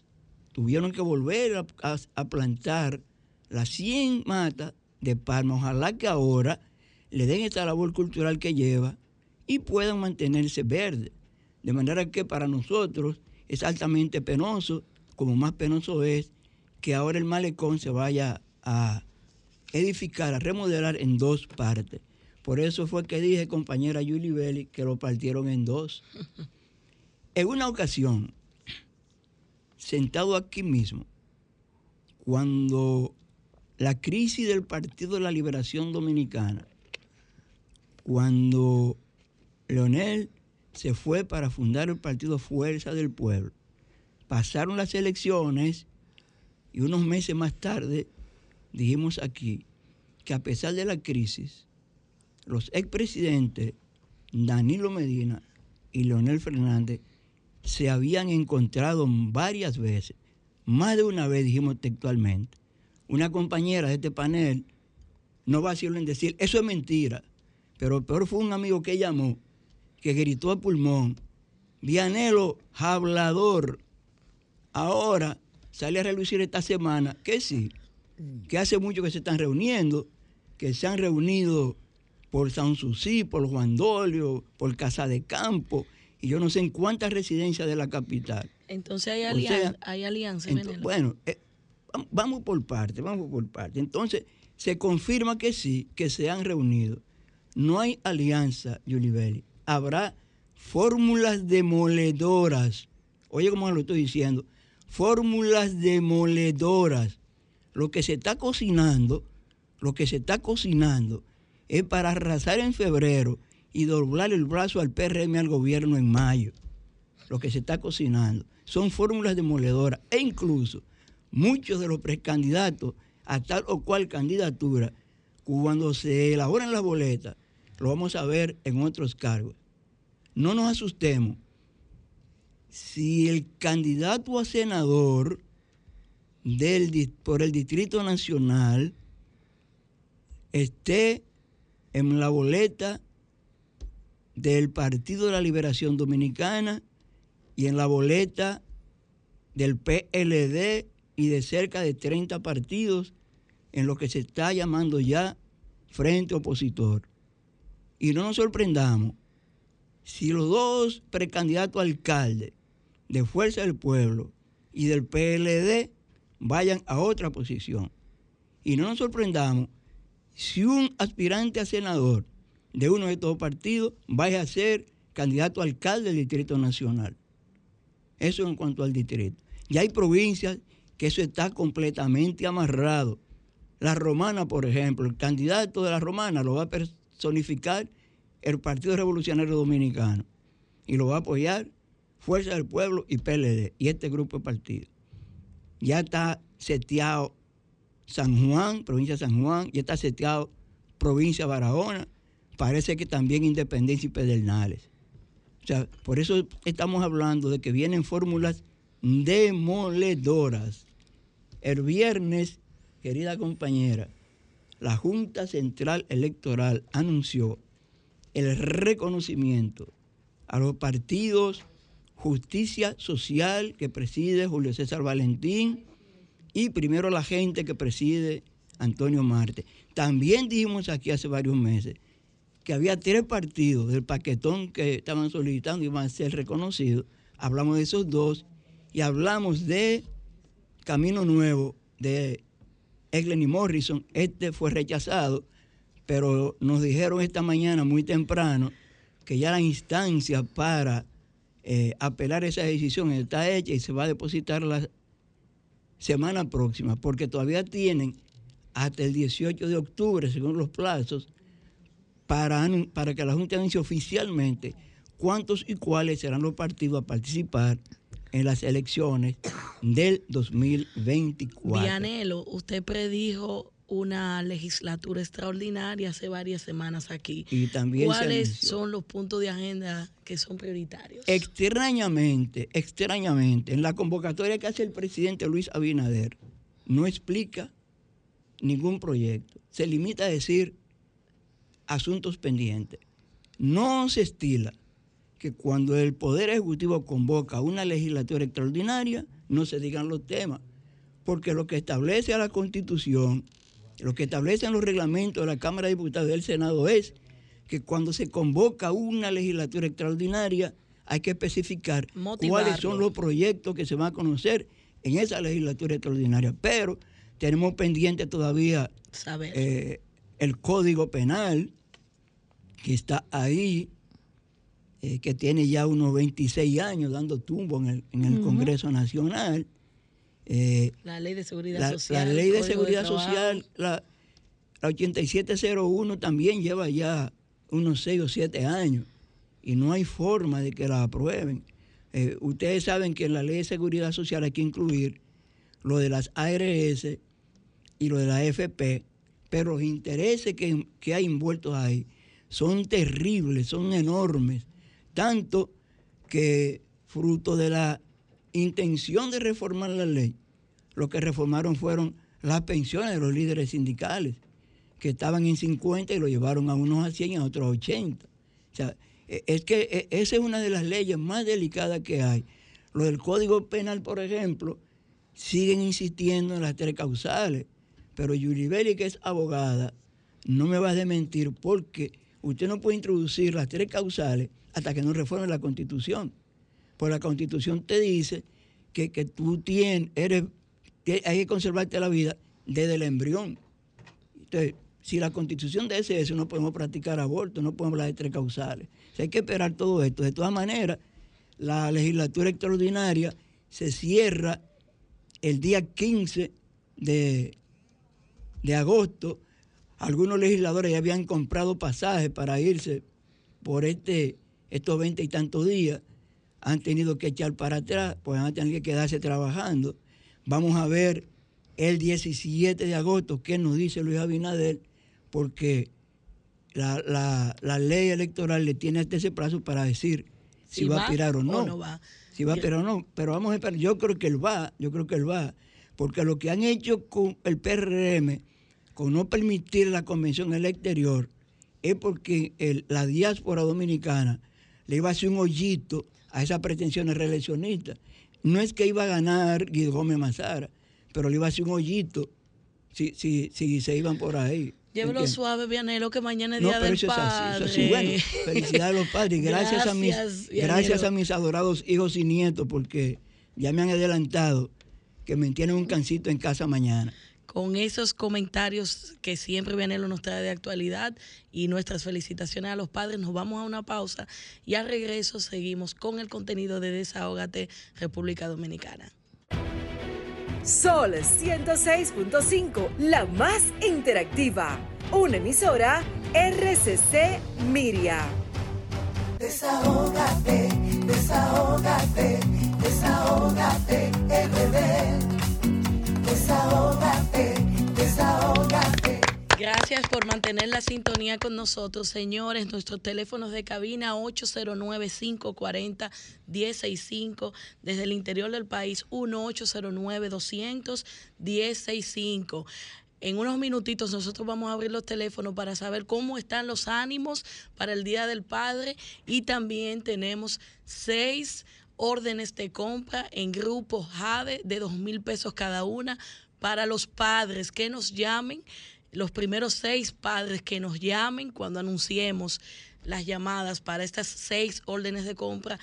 Tuvieron que volver a, a- a plantar las 100 matas de palma. Ojalá que ahora le den esta labor cultural que lleva y puedan mantenerse verdes. De manera que para nosotros es altamente penoso, como más penoso es que ahora el malecón se vaya a edificar, a remodelar en dos partes. Por eso fue que dije, compañera Julie Belli, que lo partieron en dos. En una ocasión, sentado aquí mismo, cuando la crisis del Partido de la Liberación Dominicana, cuando Leonel se fue para fundar el partido Fuerza del Pueblo, pasaron las elecciones y unos meses más tarde dijimos aquí que a pesar de la crisis, los expresidentes Danilo Medina y Leonel Fernández se habían encontrado varias veces, más de una vez dijimos textualmente. Una compañera de este panel no va a decirlo en decir, eso es mentira, pero peor fue un amigo que llamó, que gritó a pulmón, Vianelo, hablador. Ahora sale a relucir esta semana que sí, que hace mucho que se están reuniendo, que se han reunido por Sanssouci, por Juan Dolio, por Casa de Campo, y yo no sé en cuántas residencias de la capital. Entonces hay, O alianza, sea, hay alianza. Bueno, eh, vam- vamos por parte, vamos por parte. Entonces, se confirma que sí, que se han reunido. No hay alianza, Yulibeli. Habrá fórmulas demoledoras. Oye, como lo estoy diciendo, fórmulas demoledoras. Lo que se está cocinando, lo que se está cocinando es para arrasar en febrero y doblar el brazo al PRM al gobierno en mayo lo que se está cocinando. Son fórmulas demoledoras e incluso muchos de los precandidatos a tal o cual candidatura, cuando se elaboran las boletas, lo vamos a ver en otros cargos. No nos asustemos. Si el candidato a senador del, por el Distrito Nacional esté en la boleta del Partido de la Liberación Dominicana y en la boleta del PLD y de cerca de 30 partidos en lo que se está llamando ya Frente Opositor. Y no nos sorprendamos si los dos precandidatos a alcalde de Fuerza del Pueblo y del PLD vayan a otra posición. Y no nos sorprendamos si un aspirante a senador de uno de estos partidos vaya a ser candidato a alcalde del Distrito Nacional. Eso en cuanto al distrito. Ya hay provincias que eso está completamente amarrado. La romana, por ejemplo, el candidato de la romana lo va a personificar el Partido Revolucionario Dominicano y lo va a apoyar Fuerza del Pueblo y PLD y este grupo de partidos. Ya está seteado San Juan, provincia de San Juan, ya está seteado provincia de Barahona, parece que también Independencia y Pedernales. O sea, por eso estamos hablando de que vienen fórmulas demoledoras. El viernes, querida compañera, la Junta Central Electoral anunció el reconocimiento a los partidos Justicia Social que preside Julio César Valentín y primero la gente que preside Antonio Marte. También dijimos aquí hace varios meses que había tres partidos del paquetón que estaban solicitando y iban a ser reconocidos. Hablamos de esos dos y hablamos de Camino Nuevo de Eglen Morrison. Este fue rechazado, pero nos dijeron esta mañana muy temprano que ya la instancia para eh, apelar esa decisión está hecha y se va a depositar la semana próxima, porque todavía tienen hasta el 18 de octubre, según los plazos, para, para que la Junta anuncie oficialmente cuántos y cuáles serán los partidos a participar en las elecciones del 2024. Vianelo, usted predijo una legislatura extraordinaria hace varias semanas aquí. Y también ¿Cuáles son los puntos de agenda que son prioritarios? Extrañamente, extrañamente, en la convocatoria que hace el presidente Luis Abinader, no explica ningún proyecto. Se limita a decir asuntos pendientes. No se estila que cuando el Poder Ejecutivo convoca una legislatura extraordinaria, no se digan los temas. Porque lo que establece a la Constitución, lo que establecen los reglamentos de la Cámara de Diputados y del Senado es que cuando se convoca una legislatura extraordinaria, hay que especificar cuáles son los proyectos que se van a conocer en esa legislatura extraordinaria. Pero tenemos pendiente todavía Saber. eh, el Código Penal, que está ahí, eh, que tiene ya unos 26 años dando tumbo en el, en el Ujú. Congreso Nacional. Eh, la ley de seguridad la, social. la ley de seguridad social, la, la 8701 también lleva ya unos 6 o 7 años y no hay forma de que la aprueben. Eh, ustedes saben que en la ley de seguridad social hay que incluir lo de las ARS y lo de la AFP, pero los intereses que, que hay envueltos ahí son terribles, son enormes, tanto que fruto de la intención de reformar la ley, lo que reformaron fueron las pensiones de los líderes sindicales, que estaban en 50 y lo llevaron a unos a 100 y a otros a 80. O sea, e- es que e- esa es una de las leyes más delicadas que hay. Lo del Código Penal, por ejemplo, siguen insistiendo en las tres causales, pero Yuribeli, que es abogada, no me va a desmentir porque usted no puede introducir las tres causales hasta que no reforme la constitución. Pues la constitución te dice que, que tú tienes, eres, que hay que conservarte la vida desde el embrión. Entonces, si la constitución dice eso, no podemos practicar aborto, no podemos hablar de tres causales. Hay que esperar todo esto. De todas maneras, la legislatura extraordinaria se cierra el día 15 de, de agosto. Algunos legisladores ya habían comprado pasajes para irse por este, estos veinte y tantos días. Han tenido que echar para atrás, pues van a tener que quedarse trabajando. Vamos a ver el 17 de agosto qué nos dice Luis Abinader, porque la, la- la ley electoral le tiene hasta ese plazo para decir si, va, a aspirar o no. va. Si va, pero no, pero vamos a esperar. Yo creo que él va, yo creo que él va, porque lo que han hecho con el PRM, con no permitir la convención en el exterior, es porque el- la diáspora dominicana le iba a hacer un hoyito a esas pretensiones reeleccionistas. No es que iba a ganar Guido Gómez Mazara, pero le iba a hacer un hoyito si, si, si se iban por ahí. Llévelo suave, Vianelo, que mañana es No, día pero del eso es así, eso es así. Bueno, felicidades a los padres. Gracias, a mis, Gracias, a mis adorados hijos y nietos, porque ya me han adelantado que me tienen un cancito en casa mañana. Con esos comentarios que siempre Vianelo nos trae de actualidad y nuestras felicitaciones a los padres, nos vamos a una pausa y al regreso seguimos con el contenido de Desahógate República Dominicana. Sol 106.5, la más interactiva. Una emisora RCC Miria. Desahógate, desahógate, desahógate, RD. Desahógate, desahógate. Gracias por mantener la sintonía con nosotros, señores. Nuestros teléfonos de cabina 809-540-1065. Desde el interior del país, 1-809-200-1065. En unos minutitos nosotros vamos a abrir los teléfonos para saber cómo están los ánimos para el Día del Padre y también tenemos seis órdenes de compra en grupo JADE de dos mil pesos cada una para los padres que nos llamen, los primeros seis padres que nos llamen cuando anunciemos las llamadas para estas seis órdenes de compra,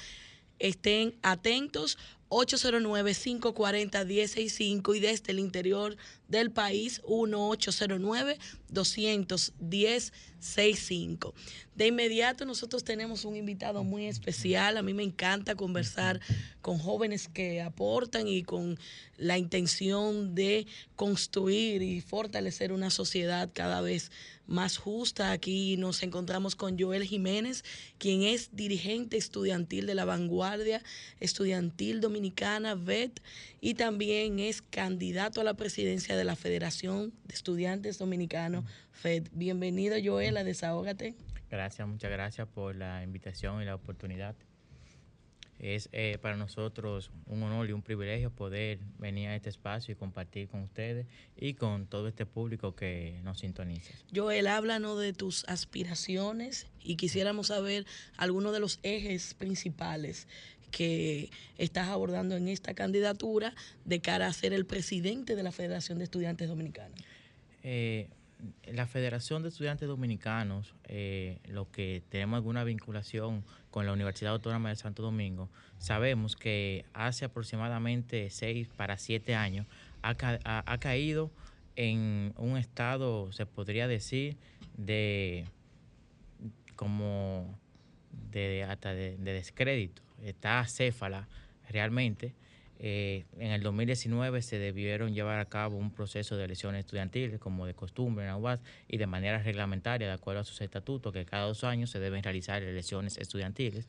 estén atentos. 809-540-165 y desde el interior del país 1-809-210-65. De inmediato nosotros tenemos un invitado muy especial. A mí me encanta conversar con jóvenes que aportan y con la intención de construir y fortalecer una sociedad cada vez más justa. Aquí nos encontramos con Joel Jiménez, quien es dirigente estudiantil de la vanguardia estudiantil dominicana, VET, y también es candidato a la presidencia de la Federación de Estudiantes Dominicanos, FED. Bienvenido, Joel, a Desahógate. Gracias, muchas gracias por la invitación y la oportunidad. Es eh, para nosotros un honor y un privilegio poder venir a este espacio y compartir con ustedes y con todo este público que nos sintoniza. Joel, háblanos de tus aspiraciones y quisiéramos saber algunos de los ejes principales que estás abordando en esta candidatura de cara a ser el presidente de la Federación de Estudiantes Dominicanos. Eh, la Federación de Estudiantes Dominicanos, eh, los que tenemos alguna vinculación con la Universidad Autónoma de Santo Domingo, sabemos que hace aproximadamente seis para siete años ha, ca- ha- caído en un estado, se podría decir, de como de hasta de, de descrédito. Está acéfala realmente. Eh, en el 2019 se debieron llevar a cabo un proceso de elecciones estudiantiles, como de costumbre en la UAS, y de manera reglamentaria, de acuerdo a sus estatutos, que cada dos años se deben realizar elecciones estudiantiles.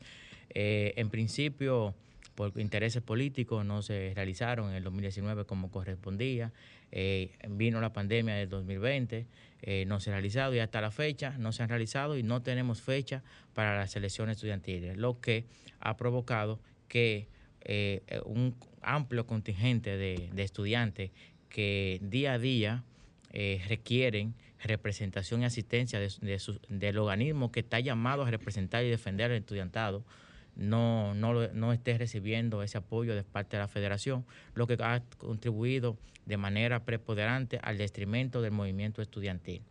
Eh, en principio, por intereses políticos, no se realizaron en el 2019 como correspondía. Eh, vino la pandemia del 2020, eh, no se ha realizado y hasta la fecha no se han realizado y no tenemos fecha para las elecciones estudiantiles, lo que ha provocado que eh, un amplio contingente de, de estudiantes que día a día eh, requieren representación y asistencia de- de su- del organismo que está llamado a representar y defender al estudiantado, no, no, no esté recibiendo ese apoyo de parte de la federación, lo que ha contribuido de manera preponderante al detrimento del movimiento estudiantil.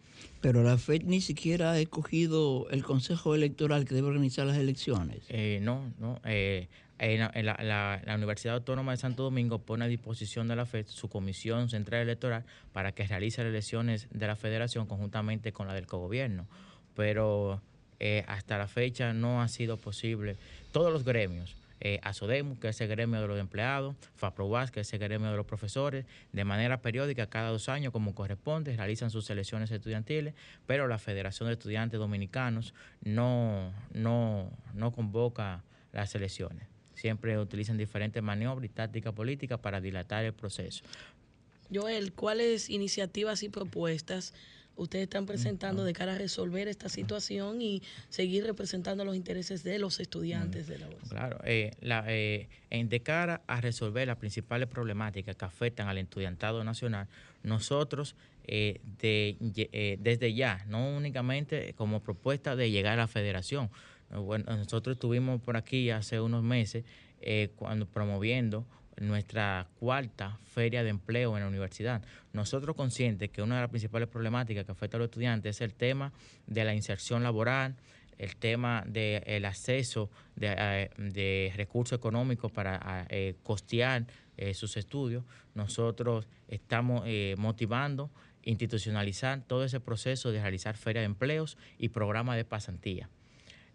Pero la FED ni siquiera ha escogido el Consejo Electoral que debe organizar las elecciones. Eh, no, no. eh, la, Universidad Autónoma de Santo Domingo pone a disposición de la FED su Comisión Central Electoral para que realice las elecciones de la Federación conjuntamente con la del cogobierno. Pero eh, hasta la fecha no ha sido posible. Todos los gremios, eh, ASODEMU, que es el gremio de los empleados, FAPROBAS, que es el gremio de los profesores, de manera periódica, cada dos años, como corresponde, realizan sus elecciones estudiantiles, pero la Federación de Estudiantes Dominicanos no, no, no convoca las elecciones. Siempre utilizan diferentes maniobras y tácticas políticas para dilatar el proceso. Joel, ¿cuáles iniciativas y propuestas ustedes están presentando de cara a resolver esta situación y seguir representando los intereses de los estudiantes de la UAS? Claro, eh, la, eh, en, de cara a resolver las principales problemáticas que afectan al estudiantado nacional, nosotros eh, de, eh, desde ya, no únicamente como propuesta de llegar a la federación, bueno, nosotros estuvimos por aquí hace unos meses eh, cuando promoviendo nuestra cuarta feria de empleo en la universidad. Nosotros conscientes que una de las principales problemáticas que afecta a los estudiantes es el tema de la inserción laboral, el tema del acceso de, eh, de recursos económicos para eh, costear sus estudios. Nosotros estamos eh, motivando, institucionalizar todo ese proceso de realizar ferias de empleos y programas de pasantía.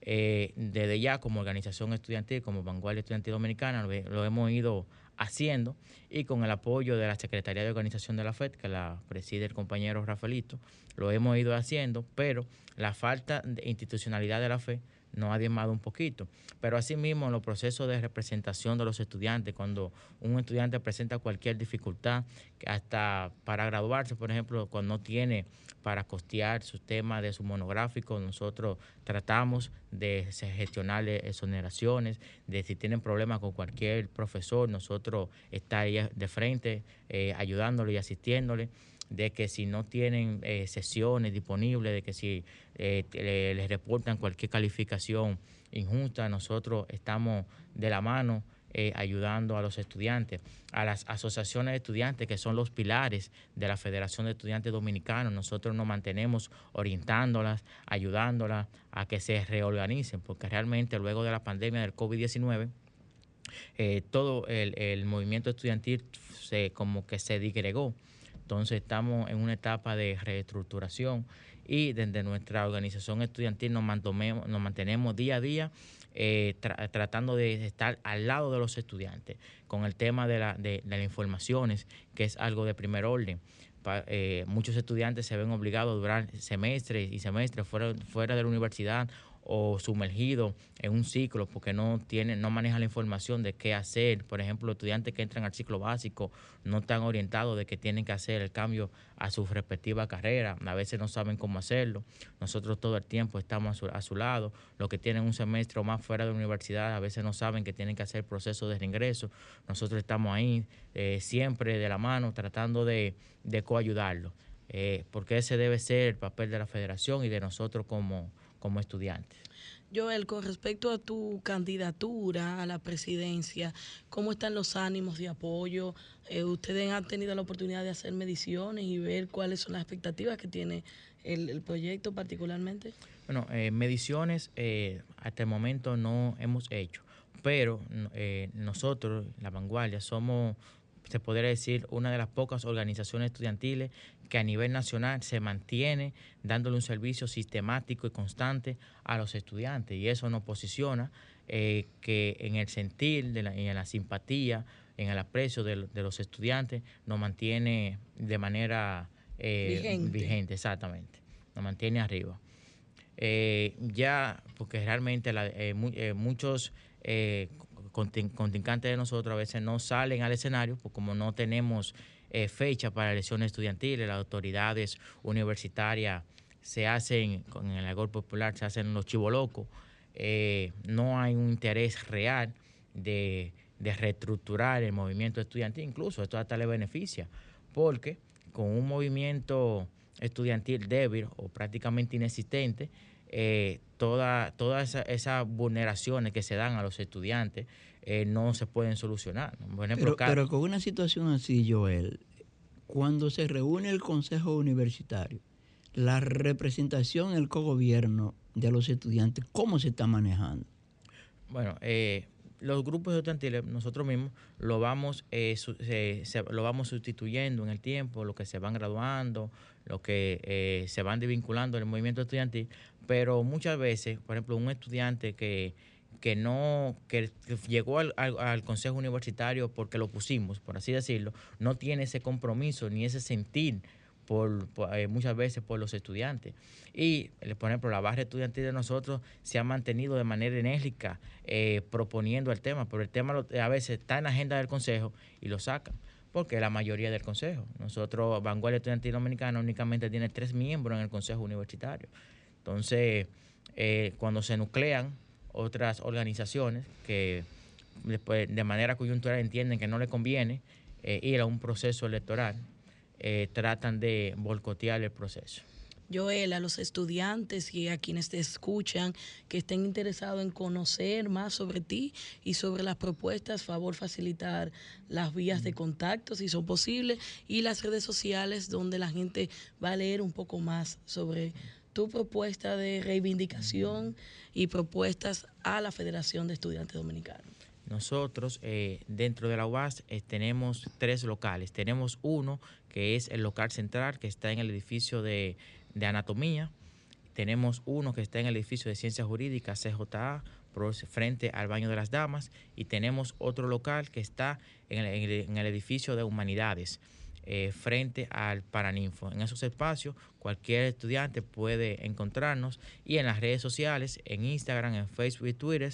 Eh, desde ya como organización estudiantil, como Vanguardia Estudiantil Dominicana, lo, lo hemos ido haciendo y con el apoyo de la Secretaría de Organización de la FED, que la preside el compañero Rafaelito, lo hemos ido haciendo, pero la falta de institucionalidad de la FED nos ha diezmado un poquito. Pero asimismo, en los procesos de representación de los estudiantes, cuando un estudiante presenta cualquier dificultad, hasta para graduarse, por ejemplo, cuando no tiene para costear su tema de su monográfico, nosotros tratamos de gestionarle exoneraciones, de si tienen problemas con cualquier profesor, nosotros estar ahí de frente, eh, ayudándole y asistiéndole de que si no tienen eh, sesiones disponibles, de que si eh, le- les reportan cualquier calificación injusta, nosotros estamos de la mano eh, ayudando a los estudiantes, a las asociaciones de estudiantes que son los pilares de la Federación de Estudiantes Dominicanos. Nosotros nos mantenemos orientándolas, ayudándolas a que se reorganicen, porque realmente luego de la pandemia del COVID-19, eh, todo el, el movimiento estudiantil se, como que se digregó. Entonces estamos en una etapa de reestructuración y desde nuestra organización estudiantil nos, mantomemos- nos mantenemos día a día eh, tra- tratando de estar al lado de los estudiantes con el tema de, la, de, las informaciones, que es algo de primer orden. Eh, muchos estudiantes se ven obligados a durar semestres y semestres fuera de la universidad o sumergidos en un ciclo porque no tienen, no manejan la información de qué hacer. Por ejemplo, estudiantes que entran al ciclo básico no están orientados de que tienen que hacer el cambio a su respectiva carrera. A veces no saben cómo hacerlo. Nosotros todo el tiempo estamos a su, a su lado. Los que tienen un semestre o más fuera de la universidad a veces no saben que tienen que hacer el proceso de reingreso. Nosotros estamos ahí eh, siempre de la mano tratando de, de coayudarlo. Eh, porque ese debe ser el papel de la federación y de nosotros como, como estudiantes. Joel, con respecto a tu candidatura a la presidencia, ¿cómo están los ánimos de apoyo? Eh, ¿Ustedes han tenido la oportunidad de hacer mediciones y ver cuáles son las expectativas que tiene el, el proyecto particularmente? Bueno, eh, mediciones eh, hasta el momento no hemos hecho, pero eh, nosotros, la vanguardia, somos, se podría decir, una de las pocas organizaciones estudiantiles que a nivel nacional se mantiene dándole un servicio sistemático y constante a los estudiantes y eso nos posiciona eh, que en el sentir de la, en la simpatía, en el aprecio de, de los estudiantes, nos mantiene de manera eh, Vigente. vigente, exactamente, nos mantiene arriba eh, ya, porque realmente la- mu- muchos contin- contrincantes de nosotros a veces no salen al escenario, pues como no tenemos eh, fecha para elecciones estudiantiles, las autoridades universitarias se hacen, con el algor popular, se hacen los chivolocos, eh, no hay un interés real de, de reestructurar el movimiento estudiantil, incluso esto hasta le beneficia, porque con un movimiento estudiantil débil o prácticamente inexistente, eh, toda- todas esa- esas vulneraciones que se dan a los estudiantes eh, no se pueden solucionar. Por ejemplo, Pero, con una situación así, Joel, cuando se reúne el Consejo Universitario, la representación, el cogobierno de los estudiantes, ¿cómo se está manejando? Bueno, eh, los grupos estudiantiles, nosotros mismos lo vamos, eh, su- se- se- lo vamos sustituyendo en el tiempo, lo que se van graduando, lo que eh, se van desvinculando del movimiento estudiantil, pero muchas veces, por ejemplo, un estudiante que, que no, que, llegó al, al- al consejo universitario porque lo pusimos, por así decirlo, no tiene ese compromiso ni ese sentir por, eh, muchas veces por los estudiantes. Y, eh, por ejemplo, la barra estudiantil de nosotros se ha mantenido de manera enérgica eh, proponiendo el tema, pero el tema lo- a veces está en la agenda del Consejo y lo sacan, porque la mayoría del Consejo. Nosotros, Vanguardia Estudiantil Dominicana, únicamente tiene tres miembros en el Consejo Universitario. Entonces, cuando se nuclean otras organizaciones que después de manera coyuntural entienden que no les conviene eh, ir a un proceso electoral, eh, tratan de boicotear el proceso. Joel, a los estudiantes y a quienes te escuchan que estén interesados en conocer más sobre ti y sobre las propuestas, favor facilitar las vías de contacto si son posibles y las redes sociales donde la gente va a leer un poco más sobre tu propuesta de reivindicación y propuestas a la Federación de Estudiantes Dominicanos. Nosotros eh, dentro de la UAS eh, tenemos tres locales. Tenemos uno que es el local central que está en el edificio de, anatomía. Tenemos uno que está en el edificio de ciencias jurídicas CJA frente al baño de las damas y tenemos otro local que está en el edificio de humanidades eh, frente al Paraninfo. En esos espacios cualquier estudiante puede encontrarnos y en las redes sociales, en Instagram, en Facebook y Twitter,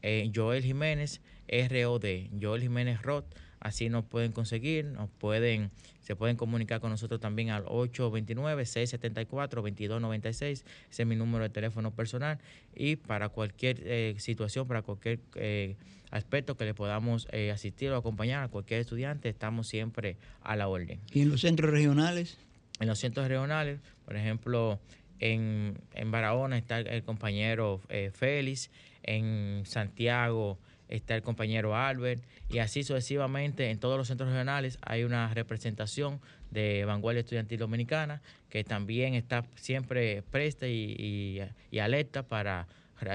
eh, Joel Jiménez ROD, Joel Jiménez Rod, así nos pueden conseguir, nos pueden, se pueden comunicar con nosotros también al 829-674-2296, ese es mi número de teléfono personal y para cualquier eh, situación, para cualquier eh, aspecto que le podamos eh, asistir o acompañar a cualquier estudiante, estamos siempre a la orden. ¿Y en los centros regionales? En los centros regionales, por ejemplo, en, en Barahona está el, compañero eh, Félix, en Santiago está el compañero Albert, y así sucesivamente en todos los centros regionales hay una representación de Vanguardia Estudiantil Dominicana que también está siempre presta y, y- y alerta para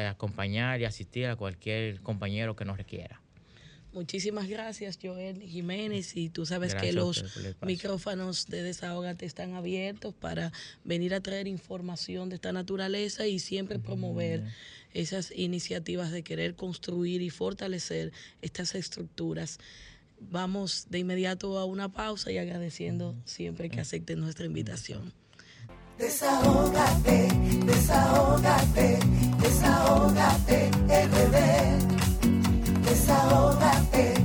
acompañar y asistir a cualquier compañero que nos requiera. Muchísimas gracias, Joel Jiménez. Y tú sabes Gracias que los micrófonos de Desahogate están abiertos para venir a traer información de esta naturaleza y siempre promover esas iniciativas de querer construir y fortalecer estas estructuras. Vamos de inmediato a una pausa y agradeciendo siempre que acepten nuestra invitación. Desahógate, desahógate, desahógate, RD. Desahógate,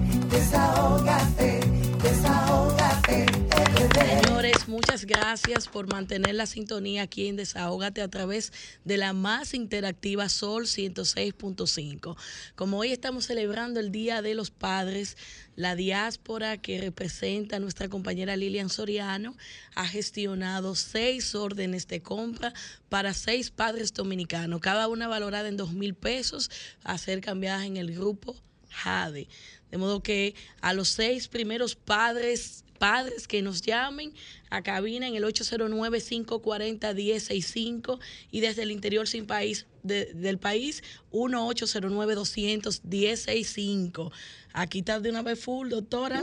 muchas gracias por mantener la sintonía aquí en Desahógate a través de la más interactiva Sol 106.5. Como hoy estamos celebrando el Día de los Padres, la diáspora que representa a nuestra compañera Lilian Soriano ha gestionado seis órdenes de compra para seis padres dominicanos, cada una valorada en dos mil pesos, a ser cambiadas en el grupo Jade. De modo que a los seis primeros padres, padres que nos llamen a cabina en el 809-540-1065 y desde el interior sin país de- del país 1-809-200-1065. Aquí está de una vez full, doctora.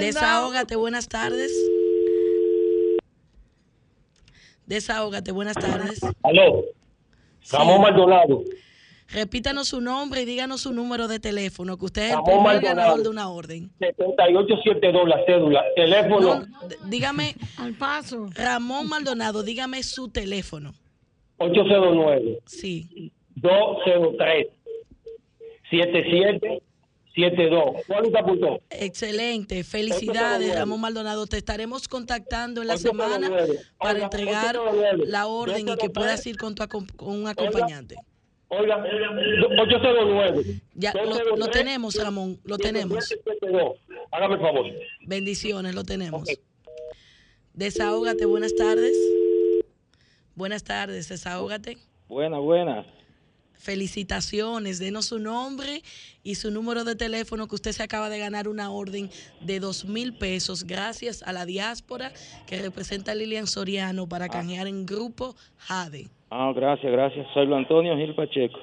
Desahógate, buenas tardes. Desahógate, buenas tardes. Aló, Ramón Maldonado. Repítanos su nombre y díganos su número de teléfono, que usted es el Ramón primer Maldonado. ganador de una orden. 7872 la cédula. Teléfono Dígame, Al paso. Ramón Maldonado, dígame su teléfono. 809 Sí. 203 7772. ¿Cuál usted apuntó? Excelente, felicidades 809. Ramón Maldonado. Te estaremos contactando en la 809. semana para entregar 809. la orden y que 203. puedas ir con, tu acom- con un acompañante. Oiga, 809. Ya lo, lo tenemos, Ramón, lo tenemos. 7772. Hágame el favor. Bendiciones, lo tenemos. Desahógate, buenas tardes. Buenas tardes, desahógate. Buenas, buenas. Felicitaciones, denos su nombre y su número de teléfono que usted se acaba de ganar una orden de dos mil pesos gracias a la diáspora que representa a Lilian Soriano para canjear en grupo Jade. Ah, gracias, gracias. Soy Luis Antonio Gil Pacheco.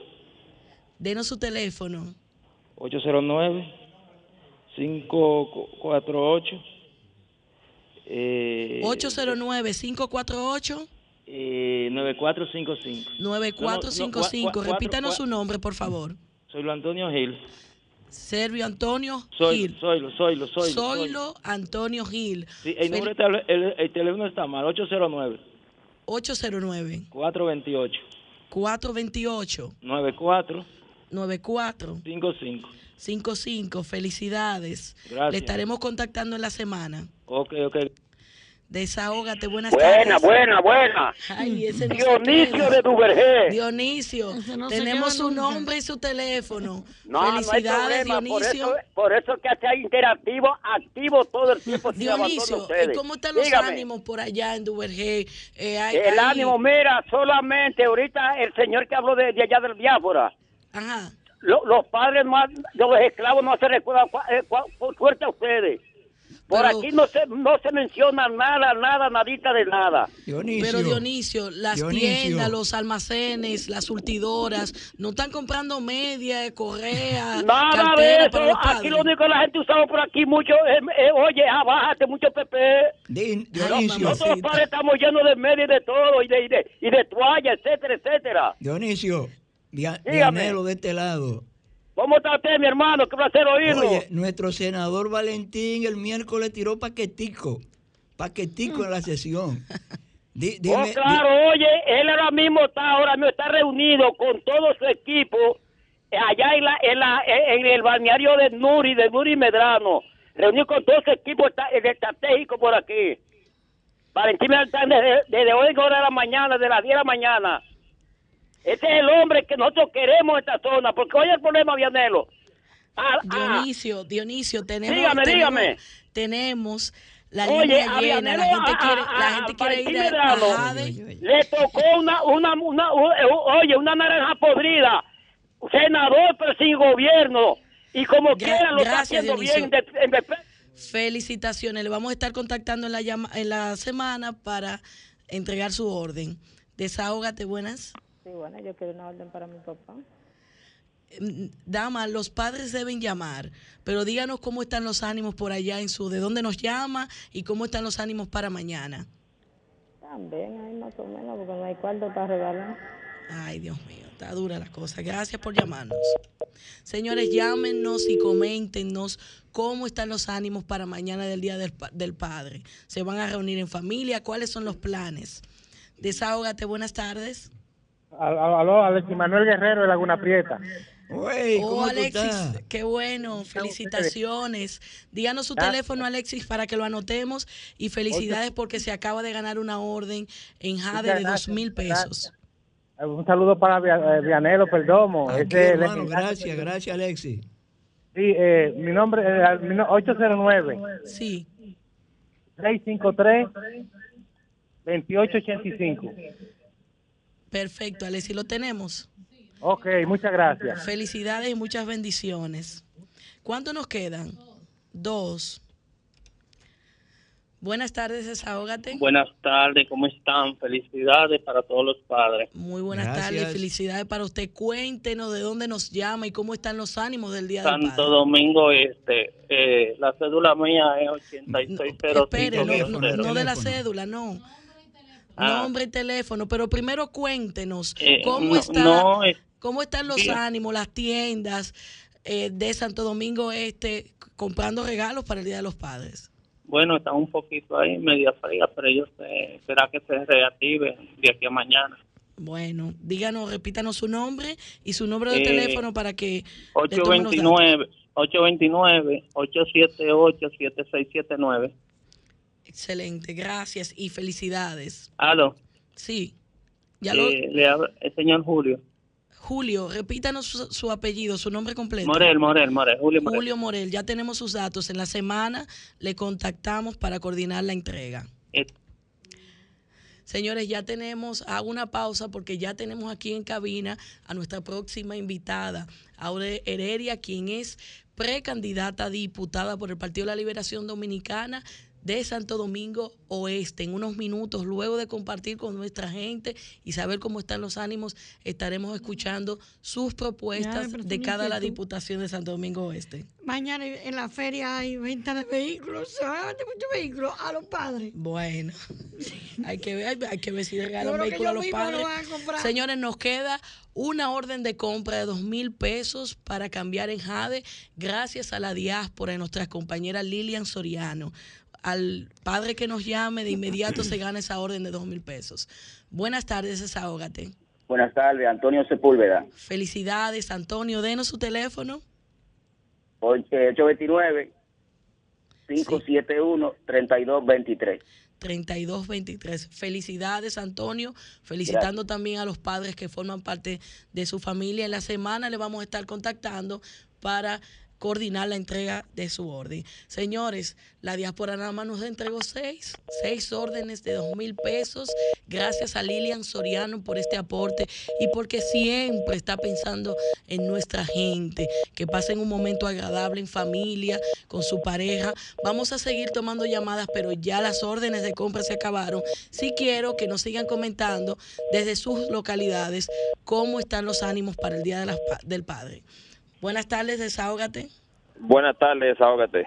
Denos su teléfono. 809-548. Eh, 809-548. eh, 9455. 9455. No, no, cua- Repítanos su nombre, por favor. Soy Luis Antonio Gil. Servio Antonio Soy, Gil. Soylo, soylo, soylo. Zoilo Antonio Gil. Sí, el, número el teléfono está mal. 809 809 428 428 94 94 55. 55. Felicidades. Gracias. Le estaremos contactando en la semana. Ok, ok. Desahógate, buenas Buena, tardes. buena, buena. No se Dionisio de Duvergé. Dionisio, no tenemos su nombre y su teléfono. No, no Felicidades, problema. Por Dionisio. eso, por eso que sea interactivo, activo todo el tiempo. Dionisio, ¿y cómo están los Dígame. ánimos por allá en Duvergé? Eh, hay- El hay- ánimo, mira, solamente ahorita el señor que habló de, de allá del diáspora. Ajá. Lo- los padres más de los esclavos no se recuerdan eh, por suerte a ustedes. Por Pero- aquí no se no se menciona nada, nada, nadita de nada. Pero Dionisio, las Dionisio. tiendas, los almacenes, las surtidoras, no están comprando media, correa, Nada de cartera eso. para los Aquí lo único que la gente usaba por aquí mucho, es, eh, oye, ah, bájate mucho Pepe. Dionisio. Nosotros los padres estamos llenos de media y de todo, y de, y de, y de toalla, etcétera, etcétera. Dionisio. Dianelo de este lado. ¿Cómo está usted, mi hermano? Qué placer oírlo. Oye, nuestro senador Valentín el miércoles tiró paquetico, paquetico en la sesión. Di- Oh, claro, oye, él ahora mismo está, ahora mismo está reunido con todo su equipo eh, allá en, la, en, la, eh, en el balneario de Nuri, de Nuri Medrano. Reunido con todo su equipo está, eh, estratégico por aquí. Valentín desde, desde hoy, hora de la mañana, de las 10 de la mañana. Ese es el hombre que nosotros queremos en esta zona, porque oye el problema, Vianelo. Ah, ah, Dionisio, Dionisio, tenemos, Dígame, tenemos, dígame. tenemos la Oye, línea a llena, la gente quiere, a- la a gente quiere ir a, Jade. Le tocó una, una, una, oye, una naranja podrida. Senador, pero sin gobierno. Y como quiera lo está gracias, haciendo Dionisio. bien. de-. Felicitaciones, le vamos a estar contactando en la, llama- en la semana para entregar su orden. Desahógate, buenas. Sí, bueno, yo quiero una orden para mi papá. Mm, Dama, los padres deben llamar, pero díganos cómo están los ánimos por allá en su, de dónde nos llama y cómo están los ánimos para mañana. También hay más o menos, porque no hay cuarto para regalar. Ay, Dios mío, está dura la cosa. Gracias por llamarnos. Señores, llámenos y coméntenos cómo están los ánimos para mañana del Día del, del Padre. ¿Se van a reunir en familia? ¿Cuáles son los planes? Desahógate, buenas tardes. Al- al- Aló, Alexis Manuel Guerrero de Laguna Prieta. oh, Alexis, qué bueno, felicitaciones. Díganos su Gracias. teléfono, Alexis, para que lo anotemos y felicidades porque se acaba de ganar una orden en Jade de dos mil pesos. Eh, Un saludo para eh, Vianelo Perdomo. Aquí, Ese es el hermano, gracias, gracias, Alexis. Sí, eh, mi nombre es no- 809. Sí. 653 2885. Perfecto, Alexis, lo tenemos. Ok, muchas gracias. Felicidades y muchas bendiciones. ¿Cuánto nos quedan? Dos. Buenas tardes, desahógate. Buenas tardes, ¿cómo están? Felicidades para todos los padres. Muy buenas tardes, felicidades para usted. Cuéntenos de dónde nos llama y cómo están los ánimos del Día del Santo Padre. Domingo Este. Eh, la cédula mía es 8605. Espere, no, no- no de la cédula, no. Ah. Nombre y teléfono, pero primero cuéntenos Eh, cómo no- está, no, cómo están los ánimos, las tiendas eh, de Santo Domingo Este comprando regalos para el Día de los Padres. Bueno, está un poquito ahí, media fría, pero yo sé, será que se reactive de aquí a mañana. Bueno, díganos, repítanos su nombre y su número de Eh, teléfono para que le tomen los datos. 829 829 878 Excelente, gracias y felicidades. Aló, Sí, ya lo, eh, le habla el señor Julio. Julio, repítanos su, su apellido, su nombre completo. Morel, Morel, Morel, Julio Morel. Julio Morel, ya tenemos sus datos. En la semana le contactamos para coordinar la entrega. Eh. Señores, ya tenemos, hago una pausa porque ya tenemos aquí en cabina a nuestra próxima invitada, Aure Heredia, quien es precandidata a diputada por el Partido de la Liberación Dominicana de Santo Domingo Oeste. En unos minutos, luego de compartir con nuestra gente y saber cómo están los ánimos, estaremos escuchando sus propuestas de cada la diputación de Santo Domingo Oeste. Mañana en la feria hay venta de vehículos. Se van a vender muchos vehículos a los padres. Bueno, hay que ver, hay que ver si regalan vehículos a los padres. lo a. Señores, nos queda una orden de compra de dos mil pesos para cambiar en Jade, gracias a la diáspora de nuestra compañera Lilian Soriano. Al padre que nos llame, de inmediato se gana esa orden de dos mil pesos. Buenas tardes, desahógate. Buenas tardes, Antonio Sepúlveda, Felicidades, Antonio. Denos su teléfono. 829-571-3223. 3223. Felicidades, Antonio. Felicitando también a los padres que forman parte de su familia. En la semana le vamos a estar contactando para coordinar la entrega de su orden. Señores, la diáspora nada más nos entregó seis, seis órdenes de dos mil pesos. Gracias a Lilian Soriano por este aporte y porque siempre está pensando en nuestra gente, que pasen un momento agradable en familia, con su pareja. Vamos a seguir tomando llamadas, pero ya las órdenes de compra se acabaron. Sí quiero que nos sigan comentando desde sus localidades cómo están los ánimos para el Día de del Padre. Buenas tardes, desahógate. Buenas tardes, desahógate.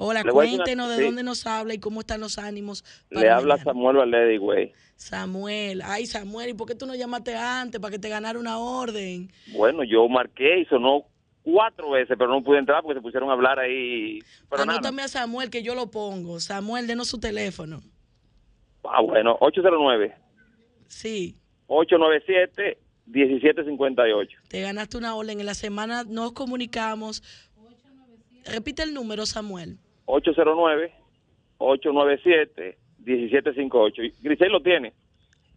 Hola, Le una- cuéntenos de sí. dónde nos habla y cómo están los ánimos. para Le habla mañana. Samuel Valedi, güey. Samuel. Ay, Samuel, ¿y por qué tú no llamaste antes para que te ganara una orden? Bueno, yo marqué y sonó cuatro veces, pero no pude entrar porque se pusieron a hablar ahí. Pero nada. Anótame a Samuel que yo lo pongo. Samuel, denos su teléfono. Ah, bueno, 809 Sí, 897 1758. te ganaste una orden. En la semana nos comunicamos. Repite el número, Samuel. 809 897 1758. Y Grisel lo tiene.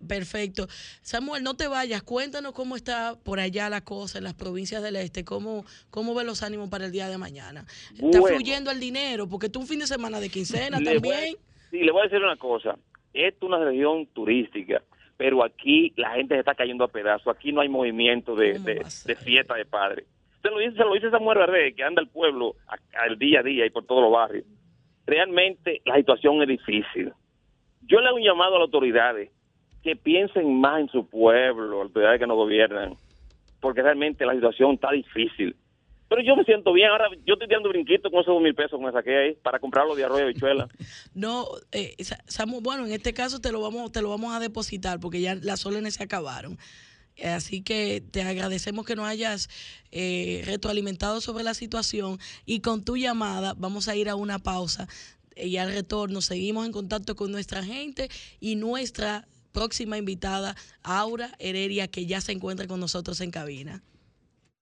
Perfecto. Samuel, no te vayas. Cuéntanos cómo está por allá la cosa en las provincias del este. ¿Cómo, cómo ven los ánimos para el día de mañana? ¿Está Bueno. fluyendo el dinero? Porque tú un fin de semana de quincena voy también. sí, le voy a decir una cosa. Esta es una región turística, pero aquí la gente se está cayendo a pedazos. Aquí no hay movimiento de, de, de fiesta de padre. Se lo dice, se lo dice Samuel Verde, que anda el pueblo al día a día y por todos los barrios. Realmente la situación es difícil. Yo le hago un llamado a las autoridades que piensen más en su pueblo, autoridades que nos gobiernan, porque realmente la situación está difícil. Pero yo me siento bien. Ahora yo estoy dando brinquito con esos dos mil pesos que me saqué ahí para comprarlo de arroz y habichuela. No, eh, Sa- Samuel, bueno, en este caso te lo vamos, te lo vamos a depositar porque ya las órdenes se acabaron. Así que te agradecemos que nos hayas eh, retroalimentado sobre la situación y con tu llamada vamos a ir a una pausa eh, y al retorno seguimos en contacto con nuestra gente y nuestra próxima invitada, Aura Heredia, que ya se encuentra con nosotros en cabina.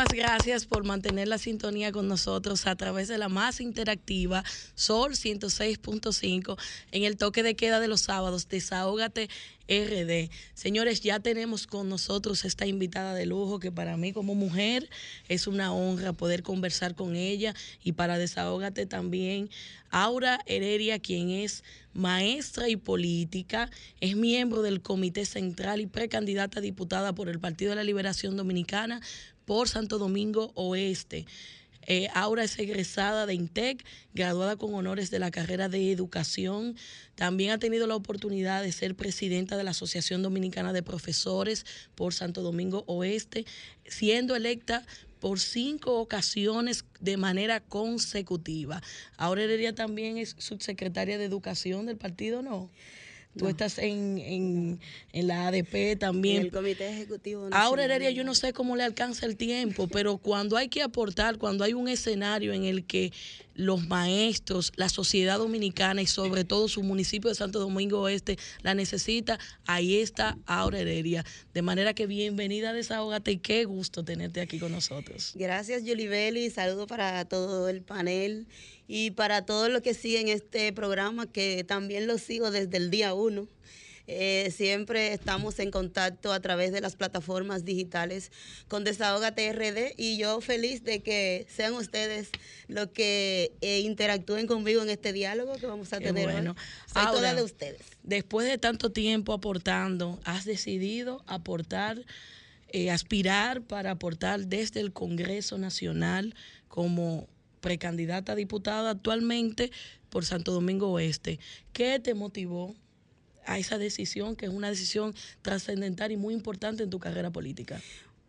Muchísimas gracias por mantener la sintonía con nosotros a través de la más interactiva Sol 106.5 en el toque de queda de los sábados. Desahógate RD. Señores, ya tenemos con nosotros esta invitada de lujo que para mí como mujer es una honra poder conversar con ella y para Desahógate también Aura Heredia, quien es maestra y política, es miembro del Comité Central y precandidata a diputada por el Partido de la Liberación Dominicana por Santo Domingo Oeste. Eh, Aura es egresada de INTEC, graduada con honores de la carrera de educación. También ha tenido la oportunidad de ser presidenta de la Asociación Dominicana de Profesores por Santo Domingo Oeste, siendo electa por cinco ocasiones de manera consecutiva. Aura Heredia también es subsecretaria de Educación del partido, ¿no? Tú No. estás en, en, en la ADP también. En el Comité Ejecutivo Ahora. Heredia, yo no sé cómo le alcanza el tiempo, pero cuando hay que aportar, cuando hay un escenario en el que los maestros, la sociedad dominicana y sobre todo su municipio de Santo Domingo Oeste la necesita, ahí está Aura Heredia. De manera que bienvenida a Desahógate y qué gusto tenerte aquí con nosotros. Gracias, Yulibeli. Saludo para todo el panel y para todos los que siguen este programa, que también lo sigo desde el día uno. Eh, siempre estamos en contacto a través de las plataformas digitales con Desahógate RD y yo feliz de que sean ustedes los que eh, interactúen conmigo en este diálogo que vamos a Qué tener bueno. hoy. Soy toda Ahora, de ustedes. Después de tanto tiempo aportando, has decidido aportar, eh, aspirar para aportar desde el Congreso Nacional como precandidata a diputada actualmente por Santo Domingo Oeste. ¿Qué te motivó a esa decisión, que es una decisión trascendental y muy importante en tu carrera política?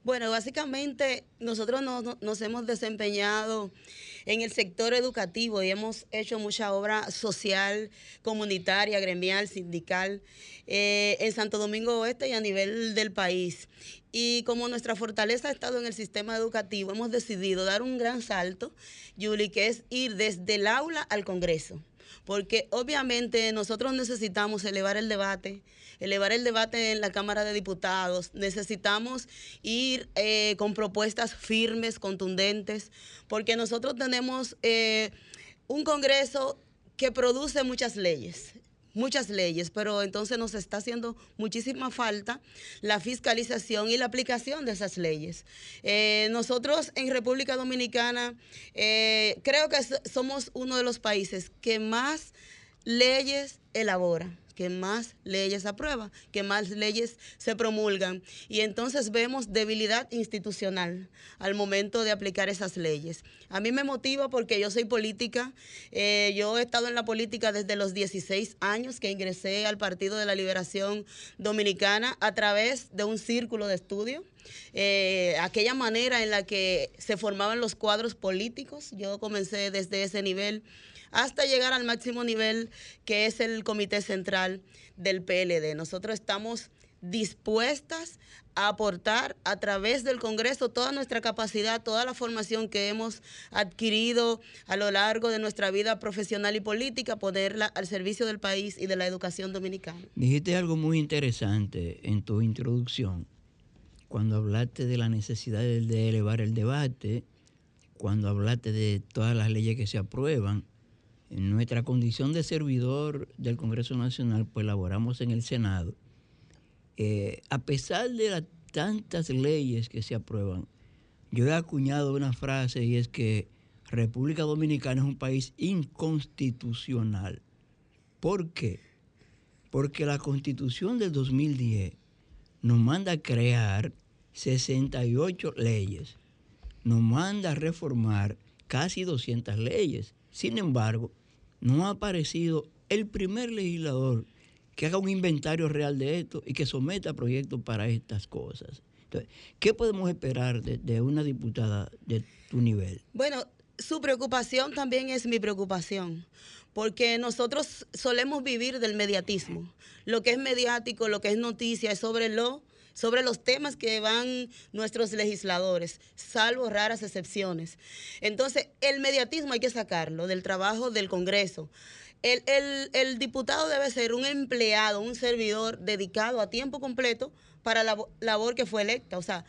Bueno, básicamente nosotros nos, nos- hemos desempeñado en el sector educativo y hemos hecho mucha obra social, comunitaria, gremial, sindical, eh, en Santo Domingo Oeste y a nivel del país. Y como nuestra fortaleza ha estado en el sistema educativo, hemos decidido dar un gran salto, Yuli, que es ir desde el aula al Congreso porque obviamente nosotros necesitamos elevar el debate, elevar el debate en la Cámara de Diputados, necesitamos ir eh, con propuestas firmes, contundentes, porque nosotros tenemos eh, un Congreso que produce muchas leyes muchas leyes, pero entonces nos está haciendo muchísima falta la fiscalización y la aplicación de esas leyes. Eh, nosotros en República Dominicana eh, creo que so- somos uno de los países que más leyes elabora que más leyes aprueba, que más leyes se promulgan. Y entonces vemos debilidad institucional al momento de aplicar esas leyes. A mí me motiva porque yo soy política. eh, yo he estado en la política desde los 16 años que ingresé al Partido de la Liberación Dominicana a través de un círculo de estudio. Eh, aquella manera en la que se formaban los cuadros políticos. Yo comencé desde ese nivel hasta llegar al máximo nivel que es el Comité Central del PLD. Nosotros estamos dispuestas a aportar a través del Congreso toda nuestra capacidad, toda la formación que hemos adquirido a lo largo de nuestra vida profesional y política, ponerla al servicio del país y de la educación dominicana. Dijiste algo muy interesante en tu introducción, cuando hablaste de la necesidad de, elevar el debate, cuando hablaste de todas las leyes que se aprueban. En nuestra condición de servidor del Congreso Nacional, pues laboramos en el Senado. Eh, a pesar de las tantas leyes que se aprueban, yo he acuñado una frase y es que República Dominicana es un país inconstitucional. ¿Por qué? Porque la constitución del 2010 nos manda a crear 68 leyes, nos manda a reformar casi 200 leyes. Sin embargo, no ha aparecido el primer legislador que haga un inventario real de esto y que someta proyectos para estas cosas. ¿qué podemos esperar de, de una diputada de tu nivel? Bueno, su preocupación también es mi preocupación, porque nosotros solemos vivir del mediatismo. Lo que es mediático, lo que es noticia, es sobre lo sobre los temas que van nuestros legisladores, salvo raras excepciones. Entonces, el mediatismo hay que sacarlo del trabajo del Congreso. El, el- el diputado debe ser un empleado, un servidor dedicado a tiempo completo para la labo- labor que fue electa. O sea,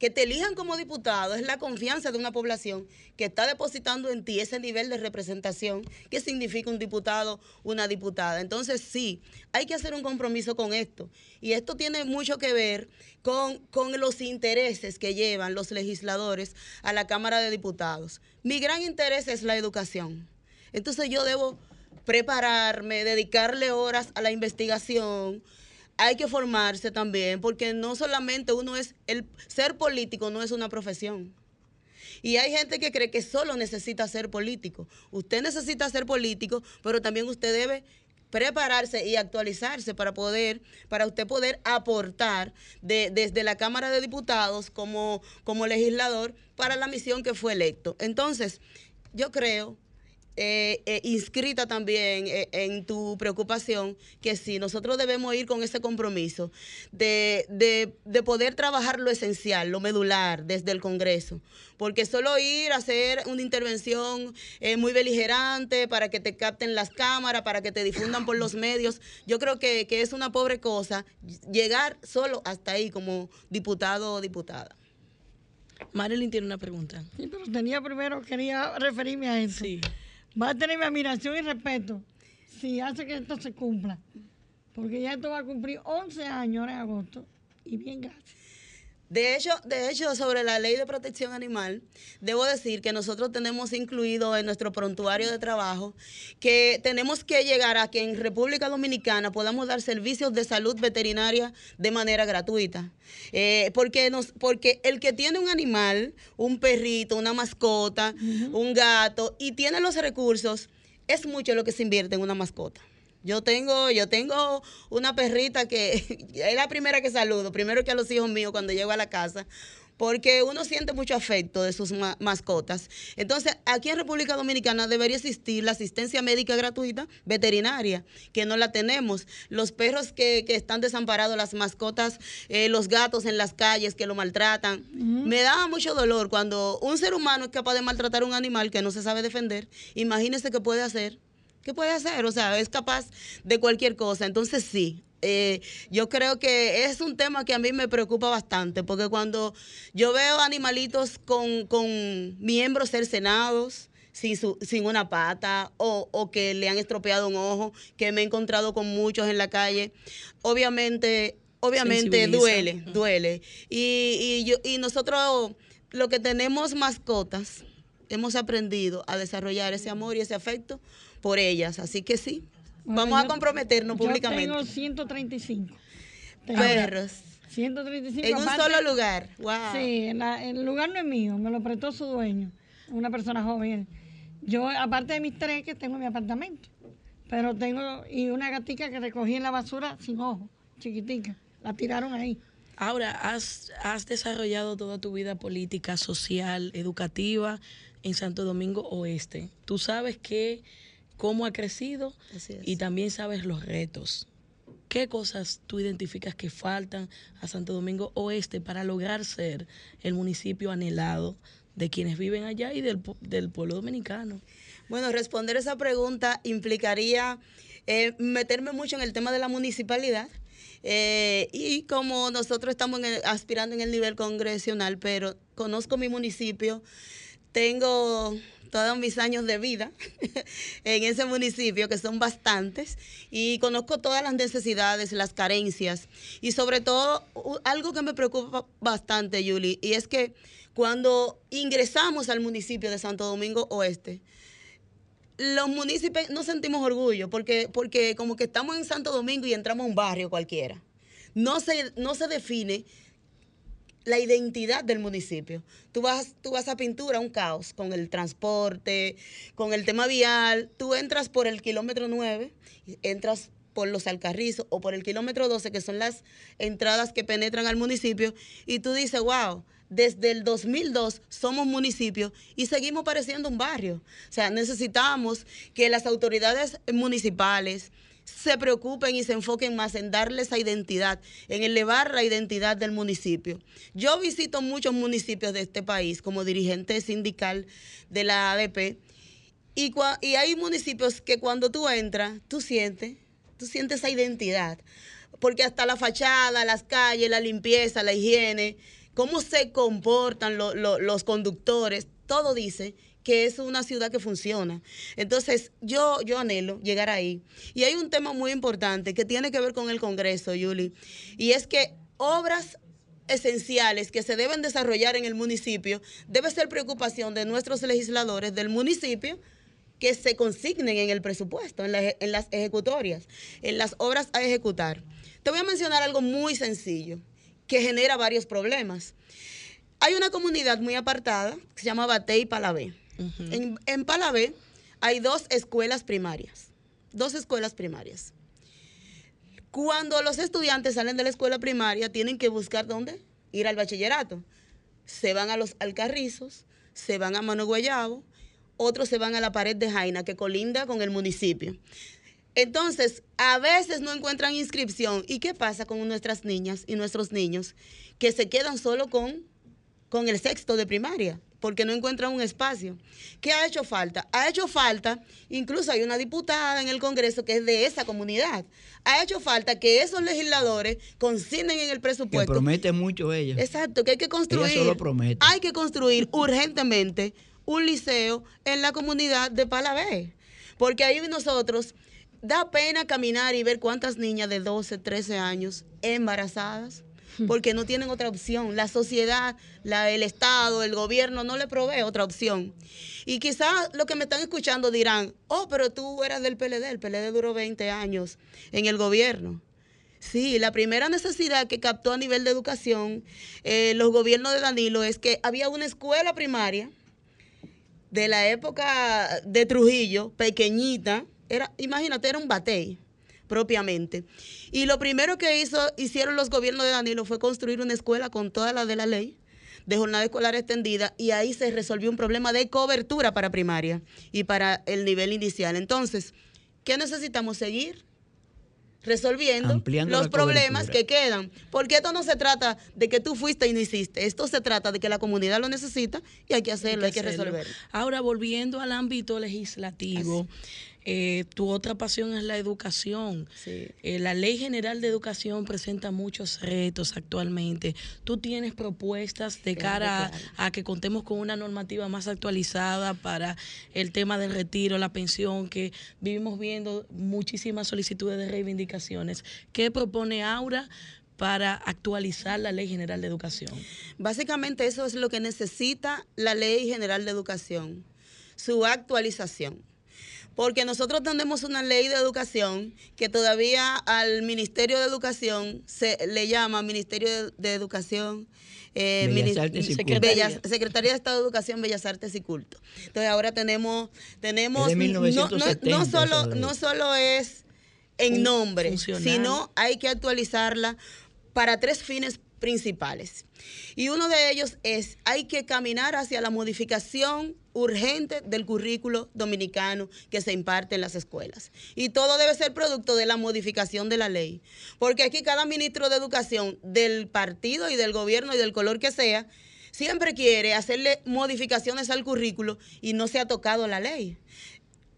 que te elijan como diputado es la confianza de una población que está depositando en ti ese nivel de representación que significa un diputado, una diputada. Entonces sí, hay que hacer un compromiso con esto. Y esto tiene mucho que ver con, con los intereses que llevan los legisladores a la Cámara de Diputados. Mi gran interés es la educación. Entonces yo debo prepararme, dedicarle horas a la investigación, hay que formarse también, porque no solamente uno es, el ser político no es una profesión. Y hay gente que cree que solo necesita ser político. Usted necesita ser político, pero también usted debe prepararse y actualizarse para poder, para usted poder aportar de- desde la Cámara de Diputados como, como legislador para la misión que fue electo. Entonces, yo creo eh, eh, inscrita también eh, en tu preocupación, que sí, nosotros debemos ir con ese compromiso de, de- de poder trabajar lo esencial, lo medular desde el Congreso, porque solo ir a hacer una intervención eh, muy beligerante para que te capten las cámaras, para que te difundan por los medios, yo creo que, que es una pobre cosa llegar solo hasta ahí como diputado o diputada. Marilyn tiene una pregunta. Sí, pero tenía primero, quería referirme a eso. Va a tener mi admiración y respeto si hace que esto se cumpla. Porque ya esto va a cumplir 11 años en agosto. Y bien, gracias. De hecho, de hecho, sobre la ley de protección animal, debo decir que nosotros tenemos incluido en nuestro prontuario de trabajo que tenemos que llegar a que en República Dominicana podamos dar servicios de salud veterinaria de manera gratuita. Eh, porque, nos, porque el que tiene un animal, un perrito, una mascota, un gato, y tiene los recursos, es mucho lo que se invierte en una mascota. Yo tengo, yo tengo una perrita que es la primera que saludo, primero que a los hijos míos cuando llego a la casa, porque uno siente mucho afecto de sus ma- mascotas. Entonces, aquí en República Dominicana debería existir la asistencia médica gratuita veterinaria, que no la tenemos. Los perros que, que están desamparados, las mascotas, eh, los gatos en las calles que lo maltratan. Me da mucho dolor cuando un ser humano es capaz de maltratar a un animal que no se sabe defender. Imagínese qué puede hacer. ¿Qué puede hacer? O sea, es capaz de cualquier cosa. Entonces sí, eh, yo creo que es un tema que a mí me preocupa bastante, porque cuando yo veo animalitos con, con miembros cercenados, sin, su- sin una pata, o, o que le han estropeado un ojo, que me he encontrado con muchos en la calle, obviamente, obviamente duele, duele. Y, y, yo, y nosotros, lo que tenemos mascotas, hemos aprendido a desarrollar ese amor y ese afecto por ellas. Así que sí, vamos a yo- comprometernos públicamente. Yo tengo 135. Perros. 135. En un aparte- solo lugar. Wow. Sí, en la- el lugar no es mío, me lo prestó su dueño, una persona joven. Yo, aparte de mis tres que tengo en mi apartamento, pero tengo, y una gatica que recogí en la basura sin ojo, chiquitica, la tiraron ahí. Ahora, has, has desarrollado toda tu vida política, social, educativa en Santo Domingo Oeste. Tú sabes que cómo ha crecido y también sabes los retos. ¿Qué cosas tú identificas que faltan a Santo Domingo Oeste para lograr ser el municipio anhelado de quienes viven allá y del, del pueblo dominicano? Bueno, responder esa pregunta implicaría eh, meterme mucho en el tema de la municipalidad. Eh, y como nosotros estamos en el- aspirando en el nivel congresional, pero conozco mi municipio, tengo todos mis años de vida en ese municipio, que son bastantes, y conozco todas las necesidades, las carencias, y sobre todo algo que me preocupa bastante, Yuli, y es que cuando ingresamos al municipio de Santo Domingo Oeste, los municipios no sentimos orgullo porque, porque como que estamos en Santo Domingo y entramos a un barrio cualquiera. No se, no se define la identidad del municipio. Tú vas, tú vas a pintura, un caos con el transporte, con el tema vial. Tú entras por el kilómetro 9, y entras por los Alcarrizos o por el kilómetro 12, que son las entradas que penetran al municipio, y tú dices, wow, desde el 2002 somos municipio y seguimos pareciendo un barrio. O sea, necesitamos que las autoridades municipales se preocupen y se enfoquen más en darle esa identidad, en elevar la identidad del municipio. Yo visito muchos municipios de este país como dirigente sindical de la ADP y, hay municipios que cuando tú entras, tú sientes, tú sientes esa identidad. Porque hasta la fachada, las calles, la limpieza, la higiene, cómo se comportan lo- lo- los conductores, todo dice que es una ciudad que funciona. Entonces, yo, yo anhelo llegar ahí. Y hay un tema muy importante que tiene que ver con el Congreso, Yuli, y es que obras esenciales que se deben desarrollar en el municipio debe ser preocupación de nuestros legisladores del municipio que se consignen en el presupuesto, en, la- en las ejecutorias, en las obras a ejecutar. Te voy a mencionar algo muy sencillo que genera varios problemas. Hay una comunidad muy apartada que se llama Bate en, en Palabé hay dos escuelas primarias, dos escuelas primarias. Cuando los estudiantes salen de la escuela primaria, tienen que buscar dónde? Ir al bachillerato. Se van a los Alcarrizos, se van a Mano Guayabo, otros se van a la pared de Jaina, que colinda con el municipio. Entonces, a veces no encuentran inscripción. ¿Y qué pasa con nuestras niñas y nuestros niños que se quedan solo con, con el sexto de primaria? Porque no encuentran un espacio. ¿Qué ha hecho falta? Ha hecho falta, incluso hay una diputada en el Congreso que es de esa comunidad. Ha hecho falta que esos legisladores consignen en el Que presupuesto promete mucho ella. Exacto, que hay que construir. solo promete. Hay que construir urgentemente un liceo en la comunidad de Palabé. Porque ahí nosotros da pena caminar y ver cuántas niñas de 12, 13 años embarazadas. Porque no tienen otra opción. La sociedad, el Estado, el gobierno no le provee otra opción. Y quizás los que me están escuchando dirán, oh, pero tú eras del PLD. El PLD duró 20 años en el gobierno. Sí, la primera necesidad que captó a nivel de educación eh, los gobiernos de Danilo es que había una escuela primaria de la época de Trujillo, pequeñita, era, imagínate, era un batey propiamente. Y lo primero que hizo, hicieron los gobiernos de Danilo fue construir una escuela con todas las de la ley de jornada escolar extendida y ahí se resolvió un problema de cobertura para primaria y para el nivel inicial. Entonces, ¿qué necesitamos seguir? resolviendo Ampliando los la problemas cobertura. que quedan. Porque esto no se trata de que tú fuiste y no hiciste. Esto se trata de que la comunidad lo necesita y hay que hacerlo, hay que, hacerlo. resolverlo. Ahora, volviendo al ámbito legislativo, eh, tu otra pasión es la educación. Eh, la Ley General de Educación presenta muchos retos actualmente. ¿Tú tienes propuestas de Claro, cara a que contemos con una normativa más actualizada para el tema del retiro, la pensión, que vivimos viendo muchísimas solicitudes de reivindicaciones? ¿Qué propone Aura? para actualizar la Ley General de Educación. Básicamente eso es lo que necesita la Ley General de Educación, su actualización. Porque nosotros tenemos una ley de educación que todavía al Ministerio de Educación se le llama Ministerio de, de Educación. eh, Bellas Artes y Secretaría. Bellas- Secretaría de Estado de Educación, Bellas Artes y Culto. Entonces ahora tenemos, tenemos de no- no, no, 1970 no solo, no solo es en nombre, funcional. sino hay que actualizarla para tres fines principales. Y uno de ellos es, hay que caminar hacia la modificación urgente del currículo dominicano que se imparte en las escuelas. Y todo debe ser producto de la modificación de la ley. Porque aquí cada ministro de educación del partido y del gobierno y del color que sea, siempre quiere hacerle modificaciones al currículo y no se ha tocado la ley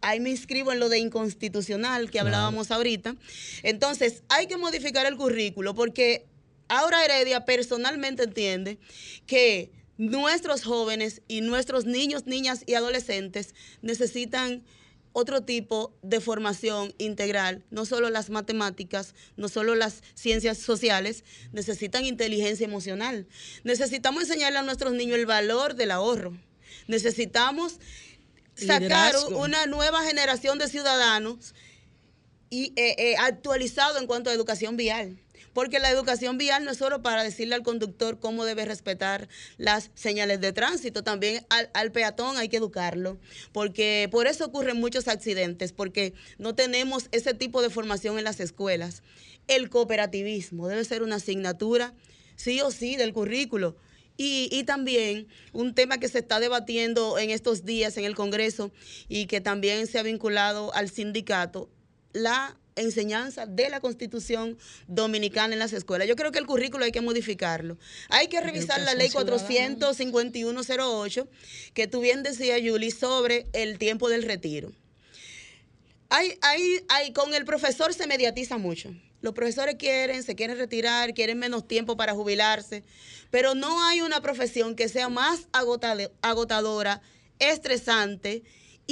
ahí me inscribo en lo de inconstitucional que hablábamos ahorita. Entonces, hay que modificar el currículo porque Aura Heredia personalmente entiende que nuestros jóvenes y nuestros niños, niñas y adolescentes necesitan otro tipo de formación integral, no solo las matemáticas, no solo las ciencias sociales, necesitan inteligencia emocional. Necesitamos enseñarle a nuestros niños el valor del ahorro. Necesitamos sacar Liderazgo. una nueva generación de ciudadanos y eh, eh, actualizado en cuanto a educación vial. Porque la educación vial no es solo para decirle al conductor cómo debe respetar las señales de tránsito, también al, peatón hay que educarlo. Porque por eso ocurren muchos accidentes, porque no tenemos ese tipo de formación en las escuelas. El cooperativismo debe ser una asignatura, sí o sí, del currículo. Y, y también un tema que se está debatiendo en estos días en el Congreso y que también se ha vinculado al sindicato, la enseñanza de la Constitución dominicana en las escuelas. Yo creo que el currículo hay que modificarlo. Hay que revisar la ley Educación 45108, que tú bien decías, Yuli, sobre el tiempo del retiro. Hay, hay, hay, con el profesor se mediatiza mucho. Los profesores quieren, se quieren retirar, quieren menos tiempo para jubilarse, pero no hay una profesión que sea más agotadora, estresante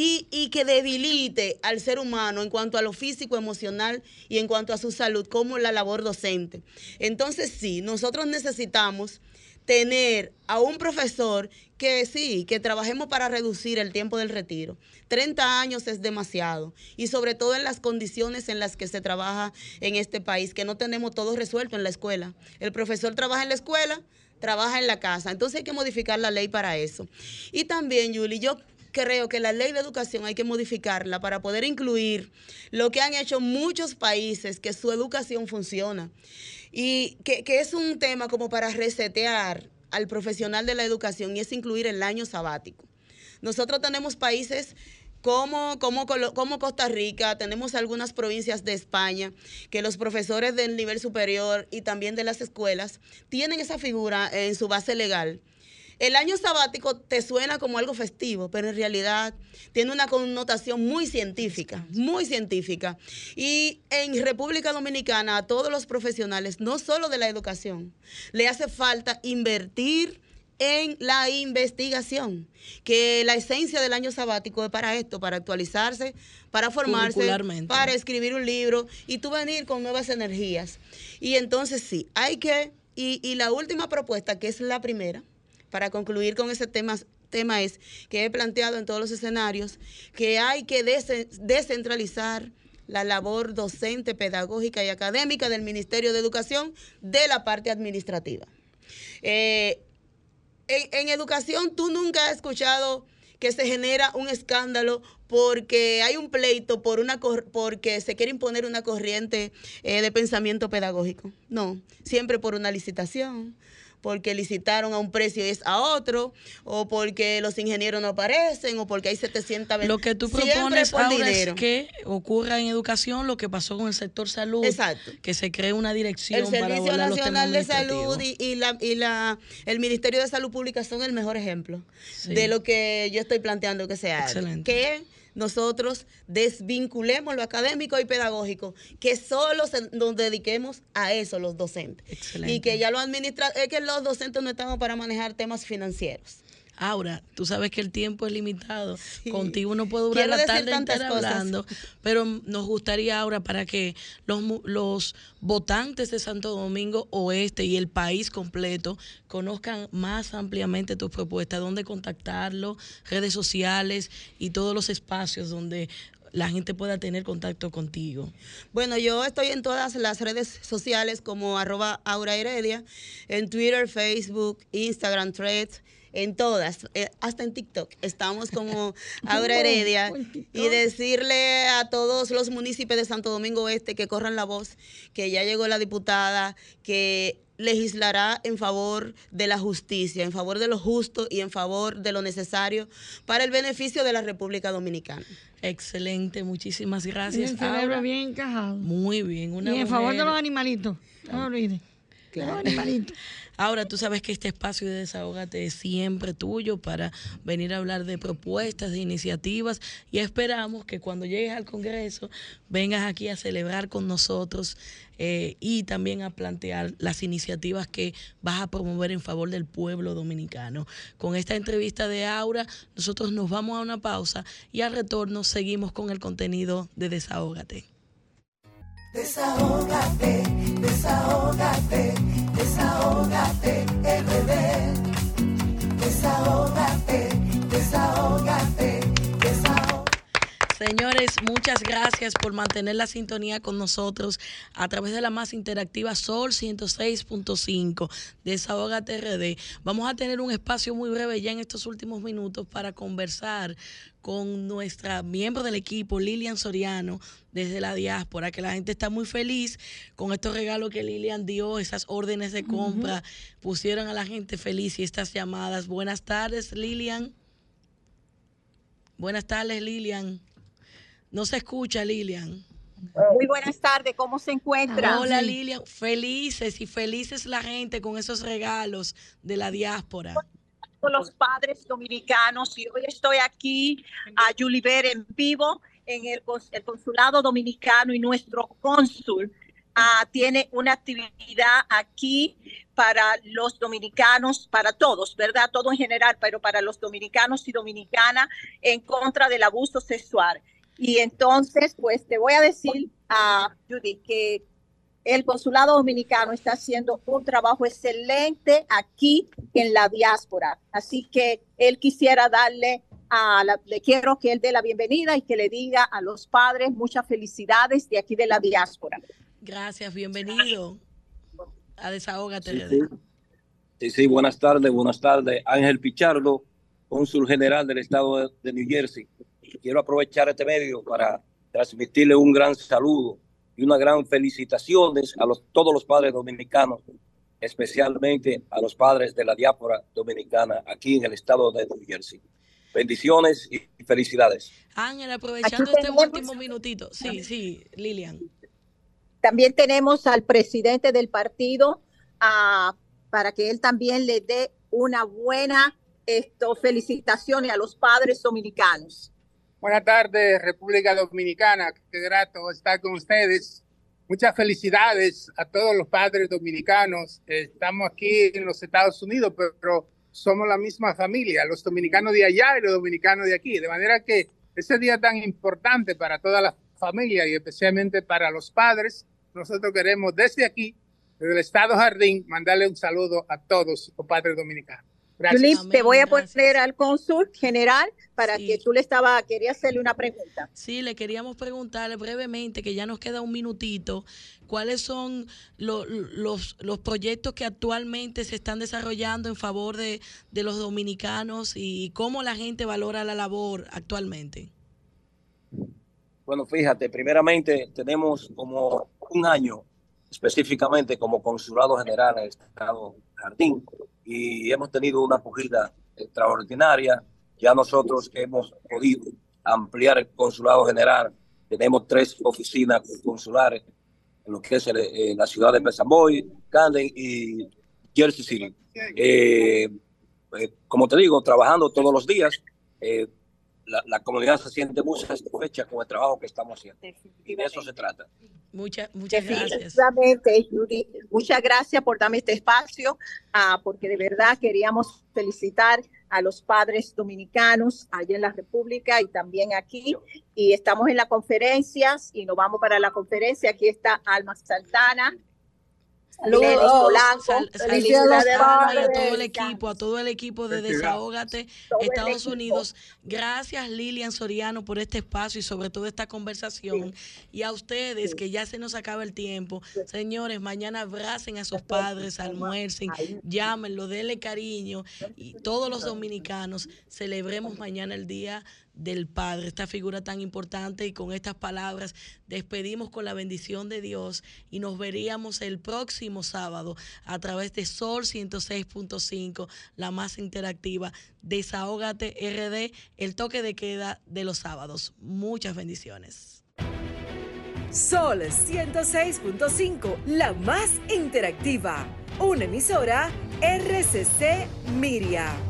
y, que debilite al ser humano en cuanto a lo físico, emocional y en cuanto a su salud, como la labor docente. Entonces, sí, nosotros necesitamos tener a un profesor que sí, que trabajemos para reducir el tiempo del retiro. 30 años es demasiado y sobre todo en las condiciones en las que se trabaja en este país, que no tenemos todo resuelto en la escuela. El profesor trabaja en la escuela, trabaja en la casa, entonces hay que modificar la ley para eso. Y también, Yuli, yo creo que la ley de educación hay que modificarla para poder incluir lo que han hecho muchos países, que su educación funciona. Y que, que es un tema como para resetear al profesional de la educación y es incluir el año sabático. Nosotros tenemos países como, como, como Costa Rica, tenemos algunas provincias de España que los profesores del nivel superior y también de las escuelas tienen esa figura en su base legal. El año sabático te suena como algo festivo, pero en realidad tiene una connotación muy científica, muy científica. Y en República Dominicana a todos los profesionales, no solo de la educación, le hace falta invertir en la investigación, que la esencia del año sabático es para esto, para actualizarse, para formarse, para escribir un libro y tú venir con nuevas energías. Y entonces sí, hay que, y, y la última propuesta, que es la primera, para concluir con ese tema, tema es que he planteado en todos los escenarios, que hay que descentralizar la labor docente, pedagógica y académica del Ministerio de Educación de la parte administrativa. Eh, en, educación tú nunca has escuchado que se genera un escándalo porque hay un pleito por una porque se quiere imponer una corriente eh, de pensamiento pedagógico. No, siempre por una licitación, porque licitaron a un precio y es a otro, o porque los ingenieros no aparecen, o porque hay 700 ven- Lo que tú propones por ahora dinero. es que ocurra en educación lo que pasó con el sector salud. Exacto. Que se cree una dirección El para Servicio Nacional de. Salud y, y la, y la, el Ministerio de Salud Pública son el mejor ejemplo Sí. de lo que yo estoy planteando que se haga. Excelente. Que nosotros desvinculemos lo académico y pedagógico, que solo se- nos dediquemos a eso los docentes. Excelente. Y que ya lo administra, es que los docentes no estamos para manejar temas financieros. Ahora, tú sabes que el tiempo es limitado. Contigo no puedo durar Quiero la tarde entera cosas. hablando, pero nos gustaría ahora para que los votantes de Santo Domingo Oeste y el país completo conozcan más ampliamente tus propuestas, dónde contactarlo, redes sociales y todos los espacios donde la gente pueda tener contacto contigo. Bueno, yo estoy en todas las redes sociales como arroba Aura Heredia, en Twitter, Facebook, Instagram, Threads, en todas, eh, hasta en TikTok. Estamos como Aura Heredia y decirle a todos los municipios de Santo Domingo Este que corran la voz, que ya llegó la diputada, que legislará en favor de la justicia, en favor de lo justo y en favor de lo necesario para el beneficio de la República Dominicana. Excelente, muchísimas gracias. Cerebro Aura. bien encajado. Muy bien, una y en favor de los animalitos. No lo olvides. Los animalitos. Ahora tú sabes que este espacio de Desahógate es siempre tuyo para venir a hablar de propuestas, de iniciativas y esperamos que cuando llegues al Congreso vengas aquí a celebrar con nosotros eh, y también a plantear las iniciativas que vas a promover en favor del pueblo dominicano. Con esta entrevista de Aura nosotros nos vamos a una pausa y al retorno seguimos con el contenido de Desahógate. Desahógate, desahógate, desahógate, RD. Desahógate, desahógate. Señores, muchas gracias por mantener la sintonía con nosotros a través de la más interactiva Sol 106.5 de Desahógate RD. Vamos a tener un espacio muy breve ya en estos últimos minutos para conversar con nuestra miembro del equipo, Lilian Soriano, desde la diáspora, que la gente está muy feliz con estos regalos que Lilian dio, esas órdenes de compra, pusieron a la gente feliz y estas llamadas. Buenas tardes, Lilian. Buenas tardes, Lilian. No se escucha, Lilian. Muy buenas tardes, ¿cómo se encuentra? Hola, Lilian. Felices y felices la gente con esos regalos de la diáspora. Con los padres dominicanos y hoy estoy aquí a Juliver en vivo en el, cons- el consulado dominicano y nuestro cónsul ah, tiene una actividad aquí para los dominicanos, para todos, ¿verdad? Todo en general, pero para los dominicanos y dominicanas en contra del abuso sexual. Y entonces, pues te voy a decir, a Judy, que el consulado dominicano está haciendo un trabajo excelente aquí en la diáspora. Así que él quisiera darle a la, le quiero que él dé la bienvenida y que le diga a los padres muchas felicidades de aquí de la diáspora. Gracias, bienvenido a Desahógate. Sí, sí. Sí, sí, buenas tardes, buenas tardes. Ángel Pichardo, cónsul general del estado de, de New Jersey. Quiero aprovechar este medio para transmitirle un gran saludo y una gran felicitaciones a los, todos los padres dominicanos, especialmente a los padres de la diáspora dominicana aquí en el estado de New Jersey. Bendiciones y felicidades. Ángel, aprovechando este último minutito. Sí, sí, Lilian. También tenemos al presidente del partido ah, para que él también le dé una buena esto, felicitaciones a los padres dominicanos. Buenas tardes, República Dominicana. Qué grato estar con ustedes. Muchas felicidades a todos los padres dominicanos. Estamos aquí en los Estados Unidos, pero somos la misma familia, los dominicanos de allá y los dominicanos de aquí. De manera que ese día tan importante para toda la familia y especialmente para los padres, nosotros queremos desde aquí, desde el Estado Jardín, mandarle un saludo a todos los padres dominicanos. Gracias. Yulín, te voy a poner al cónsul general para que tú le estaba, quería hacerle una pregunta. Sí, le queríamos preguntarle brevemente, que ya nos queda un minutito, cuáles son lo- los, los proyectos que actualmente se están desarrollando en favor de, de los dominicanos y cómo la gente valora la labor actualmente. Bueno, fíjate, primeramente tenemos como un año específicamente como consulado general en el estado Jardín y hemos tenido una acogida extraordinaria. Ya nosotros hemos podido ampliar el consulado general. Tenemos tres oficinas consulares en lo que es el- eh, la ciudad de Pesamboy, Camden y Jersey City. Eh, eh, como te digo, trabajando todos los días. La, la comunidad se siente muy satisfecha con el trabajo que estamos haciendo. Y de eso se trata. Muchas, muchas gracias. Judy, muchas gracias por darme este espacio, ah, porque de verdad queríamos felicitar a los padres dominicanos allá en la República y también aquí. Y estamos en las conferencias y nos vamos para la conferencia. Aquí está Alma Santana. Saludos, Polanco. Sal- saludos Felicidades, a Alma y a todo el equipo, a todo el equipo de. Desahógate Estados. Unidos. Gracias Lilian Soriano por este espacio y sobre todo esta conversación. Y a ustedes que ya se nos acaba el tiempo. Señores, mañana abracen a sus padres, almuercen, llámenlo, denle cariño. Y todos los dominicanos celebremos mañana el Día del Padre, esta figura tan importante y con estas palabras despedimos con la bendición de Dios y nos veríamos el próximo sábado a través de Sol 106.5, la más interactiva. Desahógate RD, el toque de queda de los sábados. Muchas bendiciones. Sol 106.5, la más interactiva. Una emisora RCC Miria.